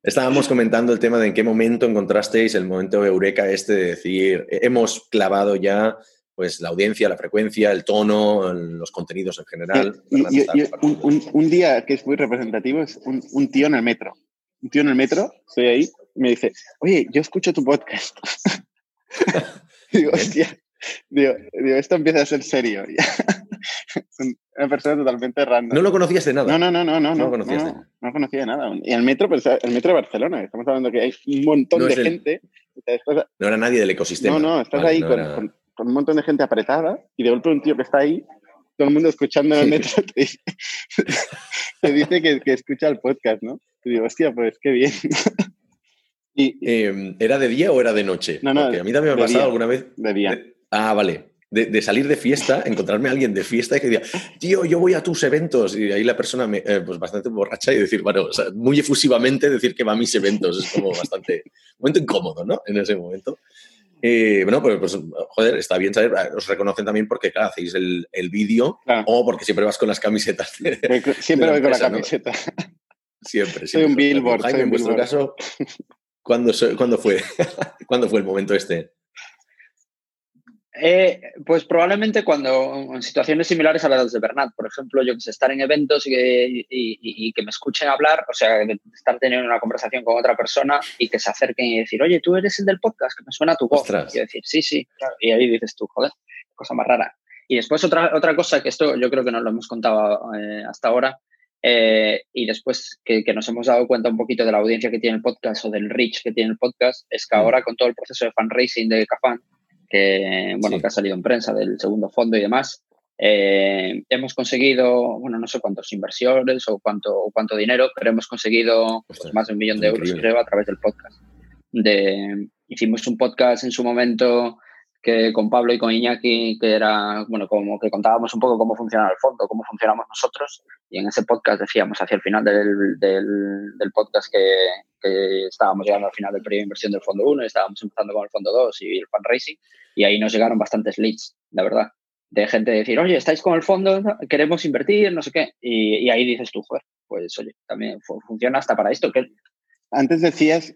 Estábamos comentando el tema de en qué momento encontrasteis el momento eureka este de decir, hemos clavado ya pues la audiencia, la frecuencia, el tono, los contenidos en general. un, día que es muy representativo es un, tío en el metro. Un tío en el metro, estoy ahí, me dice, oye, yo escucho tu podcast. digo, hostia, digo, esto empieza a ser serio. Una persona totalmente random. ¿No lo conocías de nada? No, no, no, no, no. No, conocías no, de... no conocía de nada. Y el metro, pues, el metro de Barcelona, estamos hablando que hay un montón de gente. no era nadie del ecosistema. No, no, estás ahí con, con un montón de gente apretada y de golpe un tío que está ahí, todo el mundo escuchando en el metro, te dice, que, que, escucha el podcast, ¿no? Y digo, hostia, pues qué bien. y, em, ¿Era de día o era de noche? No, no. Porque a mí también me ha pasado alguna vez. De día. ah, vale. De, salir de fiesta, encontrarme a alguien de fiesta y que diga, tío, yo voy a tus eventos. Y ahí la persona, me, eh, pues bastante borracha y decir, bueno, muy efusivamente decir que va a mis eventos. Es como bastante, momento incómodo, ¿no? En ese momento. Eh, bueno, pues, pues, joder, está bien saber, ah, os reconocen también porque, claro, hacéis el, el vídeo o porque siempre vas con las camisetas. siempre voy con la camiseta. Siempre, Soy un billboard. Jaime, en vuestro caso, ¿cuándo, ¿cuándo, fue? ¿cuándo fue el momento este? Eh, pues probablemente cuando en situaciones similares a las de Bernat, por ejemplo, yo que sé, estar en eventos y que, me escuchen hablar, o sea, estar teniendo una conversación con otra persona y que se acerquen y decir, oye, tú eres el del podcast, que me suena tu voz. Y decir, sí, sí, Y ahí dices tú, joder, cosa más rara. Y después otra, otra cosa, que esto yo creo que no lo hemos contado eh, hasta ahora, eh, y después que, que, nos hemos dado cuenta un poquito de la audiencia que tiene el podcast o del reach que tiene el podcast, es que mm. ahora con todo el proceso de fundraising de Cafán, que, bueno, que ha salido en prensa del segundo fondo y demás. Eh, hemos conseguido, bueno, no sé cuántos inversores o cuánto, cuánto dinero, pero hemos conseguido pues, más de un millón de euros, creo, a través del podcast. De, hicimos un podcast en su momento que con Pablo y con Iñaki, que era, bueno, como que contábamos un poco cómo funciona el fondo, cómo funcionamos nosotros, y en ese podcast decíamos hacia el final del, del, podcast que, que, estábamos llegando al final del periodo de inversión del fondo 1, estábamos empezando con el fondo 2 y el fundraising, y ahí nos llegaron bastantes leads, la verdad de gente decir, oye, estáis con el fondo, queremos invertir, no sé qué. Y, ahí dices tú, joder, pues oye, también funciona hasta para esto. que Antes decías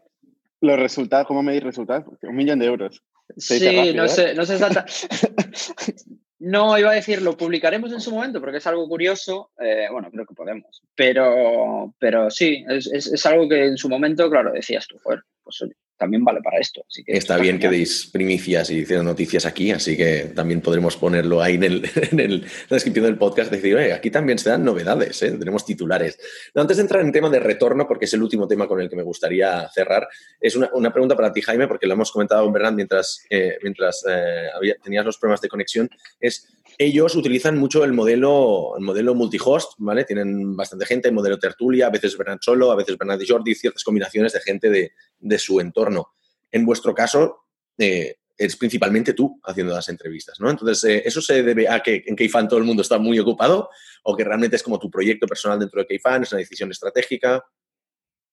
los resultados, ¿cómo medir resultados? Un millón de euros. Sí, no, ¿eh? sé, no sé No, iba a decir, lo publicaremos en su momento porque es algo curioso. Eh, bueno, creo que podemos. Pero, pero sí, es, es, algo que en su momento, claro, decías tú, joder, pues oye, también vale para esto. Así que está, bien que deis primicias y hicieron noticias aquí, así que también podremos ponerlo ahí en, el, en, la descripción del podcast, decir, oye, aquí también se dan novedades, ¿eh? tenemos titulares. antes de entrar en tema de retorno, porque es el último tema con el que me gustaría cerrar, es una, una pregunta para ti, Jaime, porque lo hemos comentado con Bernard mientras, eh, mientras eh, tenías los problemas de conexión, es ellos utilizan mucho el modelo, el modelo multihost, ¿vale? Tienen bastante gente, el modelo tertulia, a veces Bernard solo, a veces Bernard Jordi, ciertas combinaciones de gente de, de su entorno. En vuestro caso, eh, es principalmente tú haciendo las entrevistas, ¿no? Entonces, eh, ¿eso se debe a que en Keyfan todo el mundo está muy ocupado o que realmente es como tu proyecto personal dentro de Keyfan, es una decisión estratégica?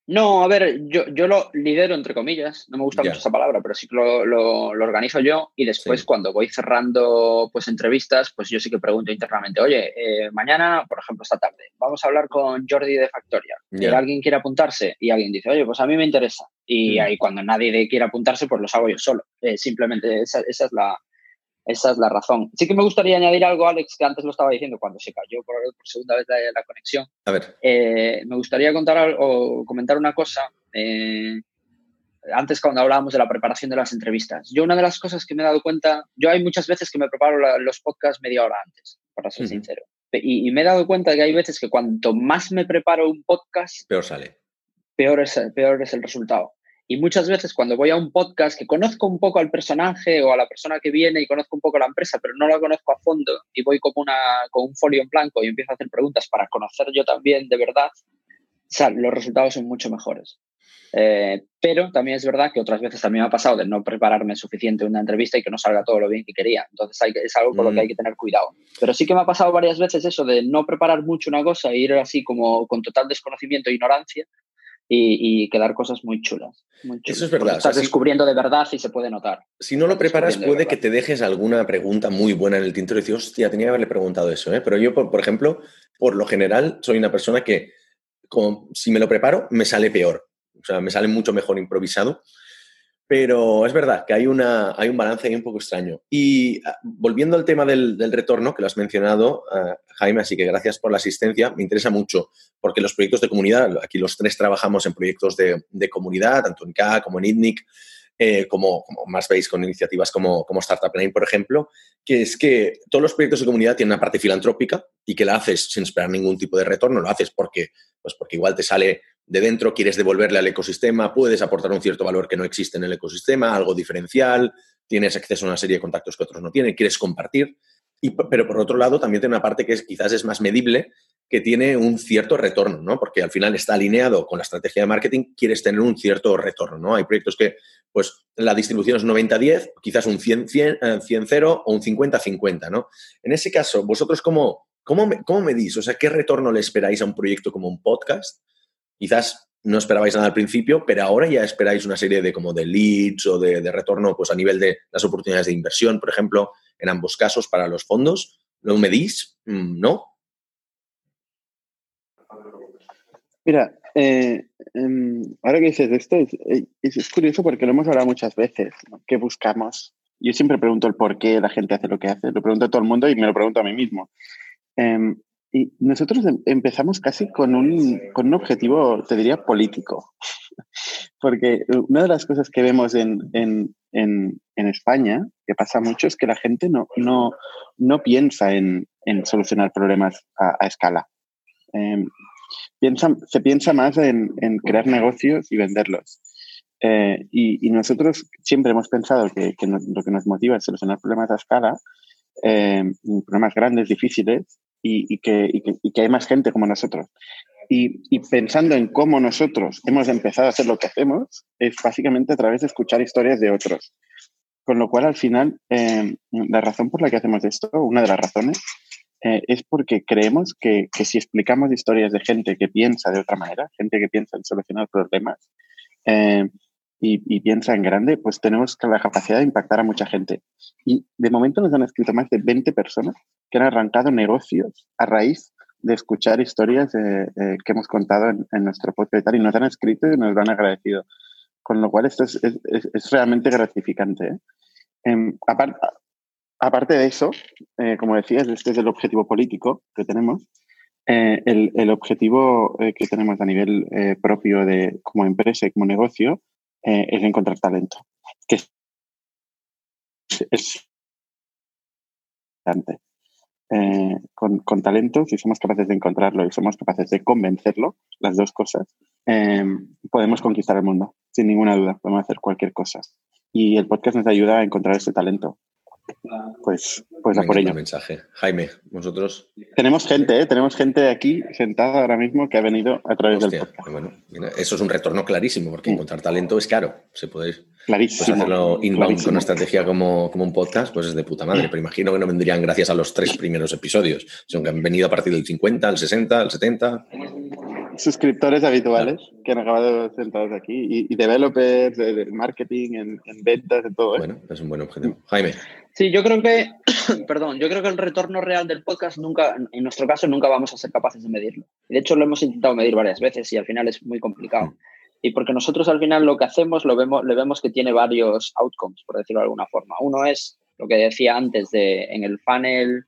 No, a ver, yo, yo lo lidero entre comillas, no me gusta mucho esa palabra, pero sí que lo, lo, organizo yo y después cuando voy cerrando pues entrevistas, pues yo sí que pregunto internamente, oye, eh, mañana, por ejemplo, esta tarde, vamos a hablar con Jordi de Factoria. y ¿Alguien quiere apuntarse? Y alguien dice, oye, pues a mí me interesa. Y mm. ahí cuando nadie quiere apuntarse, pues los hago yo solo. Eh, simplemente esa, esa es la, esa es la razón. Sí que me gustaría añadir algo, Alex, que antes lo estaba diciendo cuando se cayó por, segunda vez la, conexión. A ver. Eh, me gustaría contar o comentar una cosa. Eh, antes cuando hablábamos de la preparación de las entrevistas. Yo una de las cosas que me he dado cuenta, yo hay muchas veces que me preparo los podcasts media hora antes, para ser sincero. Y, me he dado cuenta que hay veces que cuanto más me preparo un podcast, peor sale. Peor es, peor es el resultado. Y muchas veces cuando voy a un podcast que conozco un poco al personaje o a la persona que viene y conozco un poco la empresa, pero no la conozco a fondo y voy como una, con un folio en blanco y empiezo a hacer preguntas para conocer yo también de verdad, los resultados son mucho mejores. Eh, pero también es verdad que otras veces también me ha pasado de no prepararme suficiente una entrevista y que no salga todo lo bien que quería. Entonces hay, es algo con lo que mm. hay que tener cuidado. Pero sí que me ha pasado varias veces eso de no preparar mucho una cosa e ir así como con total desconocimiento e ignorancia y, quedar cosas muy chulas, Eso es verdad. estás descubriendo de verdad y se puede notar. Si no lo preparas, puede que te dejes alguna pregunta muy buena en el tintero y dices, hostia, tenía que haberle preguntado eso. ¿eh? Pero yo, por, ejemplo, por lo general, soy una persona que, como, si me lo preparo, me sale peor. O sea, me sale mucho mejor improvisado. Pero es verdad que hay, una, hay un balance ahí un poco extraño. Y ah, volviendo al tema del, retorno, que lo has mencionado, ah, Jaime, así que gracias por la asistencia, me interesa mucho, porque los proyectos de comunidad, aquí los tres trabajamos en proyectos de, comunidad, tanto en K como en ITNIC, eh, como, más veis con iniciativas como, como Startup Lane, por ejemplo, que es que todos los proyectos de comunidad tienen una parte filantrópica y que la haces sin esperar ningún tipo de retorno, lo haces porque, pues porque igual te sale de dentro, quieres devolverle al ecosistema, puedes aportar un cierto valor que no existe en el ecosistema, algo diferencial, tienes acceso a una serie de contactos que otros no tienen, quieres compartir. Pero por otro lado, también tiene una parte que es, quizás es más medible, que tiene un cierto retorno, ¿no? Porque al final está alineado con la estrategia de marketing, quieres tener un cierto retorno, ¿no? Hay proyectos que, pues, la distribución es 90-10, quizás un 100-0 o un 50-50, ¿no? En ese caso, vosotros, ¿cómo, cómo, cómo medís? O sea, ¿qué retorno le esperáis a un proyecto como un podcast? Quizás no esperabais nada al principio, pero ahora ya esperáis una serie de como de leads o de, retorno pues a nivel de las oportunidades de inversión, por ejemplo, en ambos casos para los fondos. ¿Lo medís? Mm, ¿No? Mira, eh, em, ahora que dices esto, eh, es, curioso porque lo hemos hablado muchas veces, ¿Qué buscamos? Yo siempre pregunto el por qué la gente hace lo que hace, lo pregunto a todo el mundo y me lo pregunto a mí mismo. Em, y nosotros em, empezamos casi con un, con un objetivo, te diría, político. Porque una de las cosas que vemos en, en, en, España, que pasa mucho, es que la gente no, no, no piensa en, solucionar problemas a, escala. Eh, piensa, se piensa más en, crear negocios y venderlos. Eh, y, nosotros siempre hemos pensado que, lo que nos motiva es solucionar problemas a escala, eh, problemas grandes, difíciles, y, que, hay más gente como nosotros. Y, pensando en cómo nosotros hemos empezado a hacer lo que hacemos, es básicamente a través de escuchar historias de otros. Con lo cual, al final, eh, la razón por la que hacemos esto, una de las razones, eh, es porque creemos que, si explicamos historias de gente que piensa de otra manera, gente que piensa en solucionar problemas eh, y, piensa en grande, pues tenemos la capacidad de impactar a mucha gente. Y de momento nos han escrito más de 20 personas que han arrancado negocios a raíz de escuchar historias eh, que hemos contado en, nuestro podcast y nos han escrito y nos lo han agradecido. Con lo cual esto es, realmente gratificante. Em, aparte, de eso, eh, como decías, este es el objetivo político que tenemos. Eh, el, objetivo eh, que tenemos a nivel propio de como empresa y como negocio es encontrar talento. Que es, es con, con, talento, si somos capaces de encontrarlo y somos capaces de convencerlo, las dos cosas, podemos conquistar el mundo, sin ninguna duda, podemos hacer cualquier cosa. Y el podcast nos ayuda a encontrar ese talento pues, pues a por ello. mensaje. Jaime, vosotros. Tenemos gente, ¿eh? tenemos gente aquí sentada ahora mismo que ha venido a través del podcast. Bueno, eso es un retorno clarísimo, porque encontrar talento es caro. Se puede clarísimo, pues hacerlo inbound con una estrategia como, como un podcast, pues es de puta madre. Pero imagino que no vendrían gracias a los tres primeros episodios, sino que han venido a partir del 50, el 60, el 70 suscriptores habituales que han acabado sentados aquí y, developers, de, marketing, en, ventas, de todo. ¿eh? Bueno, es un buen objetivo. Jaime. Sí, yo creo que, perdón, yo creo que el retorno real del podcast nunca, en nuestro caso, nunca vamos a ser capaces de medirlo. De hecho, lo hemos intentado medir varias veces y al final es muy complicado. Mm. Y porque nosotros al final lo que hacemos lo vemos, le vemos que tiene varios outcomes, por decirlo de alguna forma. Uno es lo que decía antes de en el funnel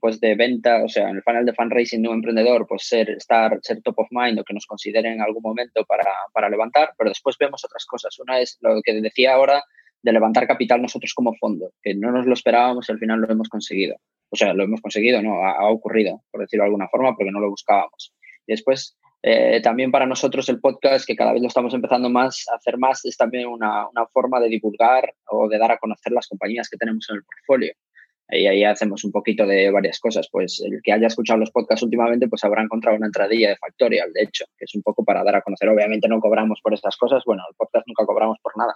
pues de venta, o sea, en el funnel de fundraising de un emprendedor, pues ser, estar, ser top of mind o que nos consideren en algún momento para, para levantar, pero después vemos otras cosas. Una es lo que decía ahora de levantar capital nosotros como fondo, que no nos lo esperábamos y al final lo hemos conseguido. O sea, lo hemos conseguido, no, ha, ocurrido, por decirlo de alguna forma, porque no lo buscábamos. Y después, eh, también para nosotros el podcast, que cada vez lo estamos empezando más a hacer más, es también una, una forma de divulgar o de dar a conocer las compañías que tenemos en el portfolio. Y ahí hacemos un poquito de varias cosas. Pues el que haya escuchado los podcasts últimamente, pues habrá encontrado una entradilla de Factorial, de hecho, que es un poco para dar a conocer. Obviamente no cobramos por estas cosas. Bueno, el podcast nunca cobramos por nada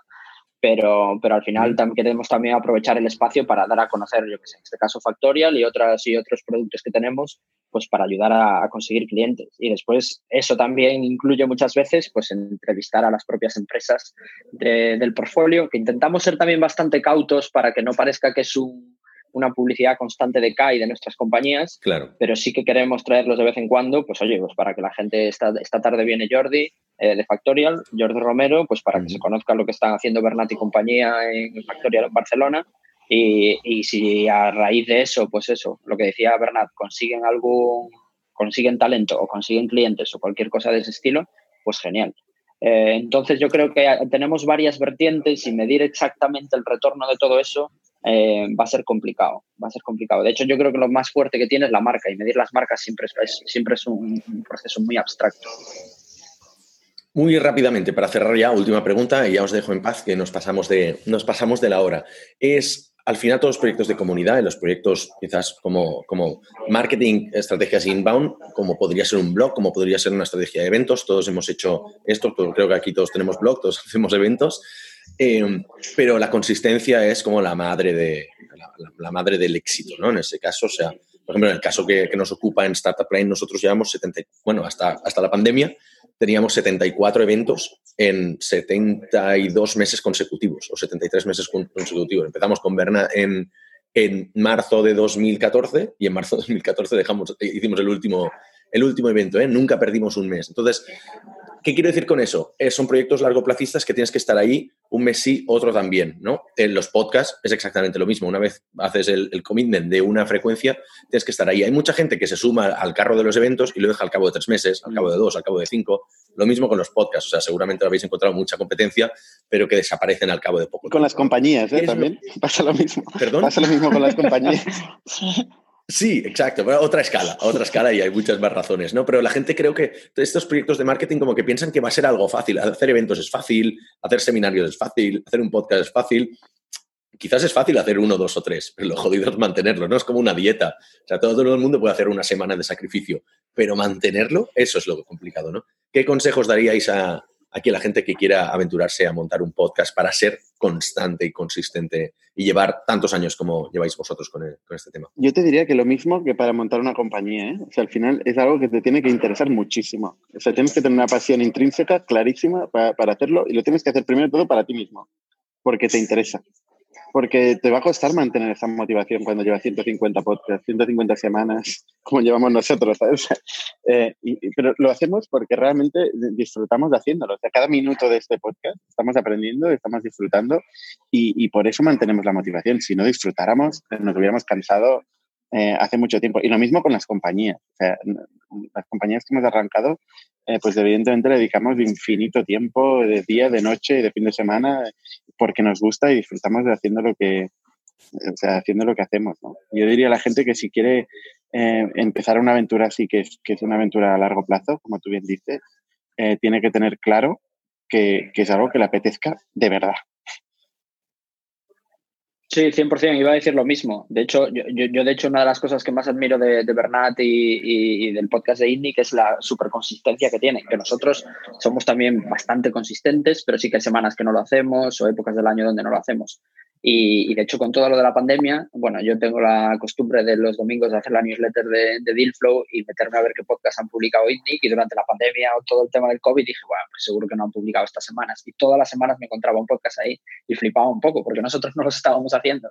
pero, pero al final también queremos también aprovechar el espacio para dar a conocer, yo que sé, en este caso Factorial y, otras, y otros productos que tenemos, pues para ayudar a, conseguir clientes. Y después eso también incluye muchas veces pues entrevistar a las propias empresas del portfolio, que intentamos ser también bastante cautos para que no parezca que es un, una publicidad constante de CAI de nuestras compañías, claro. pero sí que queremos traerlos de vez en cuando, pues oye, pues para que la gente, esta, esta tarde viene Jordi eh, de Factorial, Jordi Romero, pues para que se conozca lo que están haciendo Bernat y compañía en Factorial en Barcelona. Y, y, si a raíz de eso, pues eso, lo que decía Bernat, consiguen algún, consiguen talento o consiguen clientes o cualquier cosa de ese estilo, pues genial. Eh, entonces yo creo que tenemos varias vertientes y medir exactamente el retorno de todo eso eh, va a ser complicado, va a ser complicado. De hecho, yo creo que lo más fuerte que tiene es la marca y medir las marcas siempre es, siempre es un, proceso muy abstracto. Muy rápidamente, para cerrar ya, última pregunta y ya os dejo en paz que nos pasamos de, nos pasamos de la hora. Es, al final, todos los proyectos de comunidad, los proyectos quizás como, como marketing, estrategias inbound, como podría ser un blog, como podría ser una estrategia de eventos, todos hemos hecho esto, creo que aquí todos tenemos blog, todos hacemos eventos. Em, pero la consistencia es como la madre, de, la, madre del éxito, ¿no? En ese caso, o sea, por ejemplo, en el caso que, nos ocupa en Startup Line, nosotros llevamos 70, bueno, hasta, hasta la pandemia teníamos 74 eventos en 72 meses consecutivos o 73 meses consecutivos. Empezamos con Berna en, en marzo de 2014 y en marzo de 2014 dejamos, hicimos el último, el último evento, ¿eh? nunca perdimos un mes. Entonces, ¿Qué quiero decir con eso? Eh, son proyectos largoplacistas que tienes que estar ahí un mes sí, otro también, ¿no? En los podcasts es exactamente lo mismo. Una vez haces el, commitment de una frecuencia, tienes que estar ahí. Hay mucha gente que se suma al carro de los eventos y lo deja al cabo de tres meses, al cabo de dos, al cabo de cinco. Lo mismo con los podcasts. O sea, seguramente habéis encontrado mucha competencia, pero que desaparecen al cabo de poco. Con las compañías, ¿eh? También pasa lo mismo. ¿Perdón? Pasa lo mismo con las compañías. Sí, exacto, pero otra escala, otra escala y hay muchas más razones, ¿no? Pero la gente creo que estos proyectos de marketing como que piensan que va a ser algo fácil. Hacer eventos es fácil, hacer seminarios es fácil, hacer un podcast es fácil. Quizás es fácil hacer uno, dos o tres, pero lo jodido es mantenerlo, ¿no? Es como una dieta. O sea, todo, todo el mundo puede hacer una semana de sacrificio, pero mantenerlo, eso es lo complicado, ¿no? ¿Qué consejos daríais a, aquí la gente que quiera aventurarse a montar un podcast para ser constante y consistente y llevar tantos años como lleváis vosotros con, este tema? Yo te diría que lo mismo que para montar una compañía. ¿eh? O sea, al final es algo que te tiene que interesar muchísimo. O sea, tienes que tener una pasión intrínseca, clarísima, para, para hacerlo y lo tienes que hacer primero todo para ti mismo, porque te interesa porque te va a costar mantener esa motivación cuando llevas 150 podcasts, 150 semanas, como llevamos nosotros, ¿sabes? Eh, pero lo hacemos porque realmente disfrutamos de haciéndolo. O sea, cada minuto de este podcast estamos aprendiendo, estamos disfrutando y, y por eso mantenemos la motivación. Si no disfrutáramos, nos hubiéramos cansado eh, hace mucho tiempo. Y lo mismo con las compañías. O sea, las compañías que hemos arrancado, eh, pues evidentemente le dedicamos de infinito tiempo, de día, de noche y de fin de semana, porque nos gusta y disfrutamos de haciendo lo que, o sea, haciendo lo que hacemos. Yo diría a la gente que si quiere eh, empezar una aventura así, que es, que es una aventura a largo plazo, como tú bien dices, tiene que tener claro que, que es algo que le apetezca de verdad. Sí, 100%, iba a decir lo mismo. De hecho, yo, yo, de hecho, una de las cosas que más admiro de, Bernat y, y, del podcast de Indic es la super consistencia que tiene, que nosotros somos también bastante consistentes, pero sí que hay semanas que no lo hacemos o épocas del año donde no lo hacemos. Y, de hecho, con todo lo de la pandemia, bueno, yo tengo la costumbre de los domingos de hacer la newsletter de, de Dealflow y meterme a ver qué podcast han publicado Indic. Y durante la pandemia o todo el tema del COVID dije, bueno, pues seguro que no han publicado estas semanas. Y todas las semanas me encontraba un podcast ahí y flipaba un poco porque nosotros no los estábamos haciendo.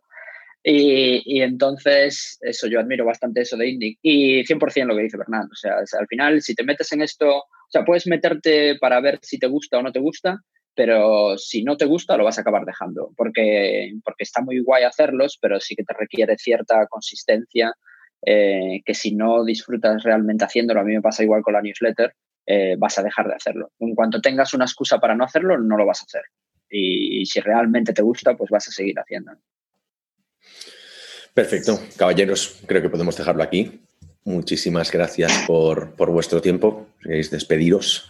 Y, y, entonces, eso, yo admiro bastante eso de Indic. Y 100% lo que dice Bernardo. O sea, al final, si te metes en esto, o sea, puedes meterte para ver si te gusta o no te gusta, pero si no te gusta lo vas a acabar dejando, porque, porque está muy guay hacerlos, pero sí que te requiere cierta consistencia, eh, que si no disfrutas realmente haciéndolo, a mí me pasa igual con la newsletter, eh, vas a dejar de hacerlo. En cuanto tengas una excusa para no hacerlo, no lo vas a hacer. Y, si realmente te gusta, pues vas a seguir haciéndolo. Perfecto. Caballeros, creo que podemos dejarlo aquí. Muchísimas gracias por, por vuestro tiempo. Queréis despediros.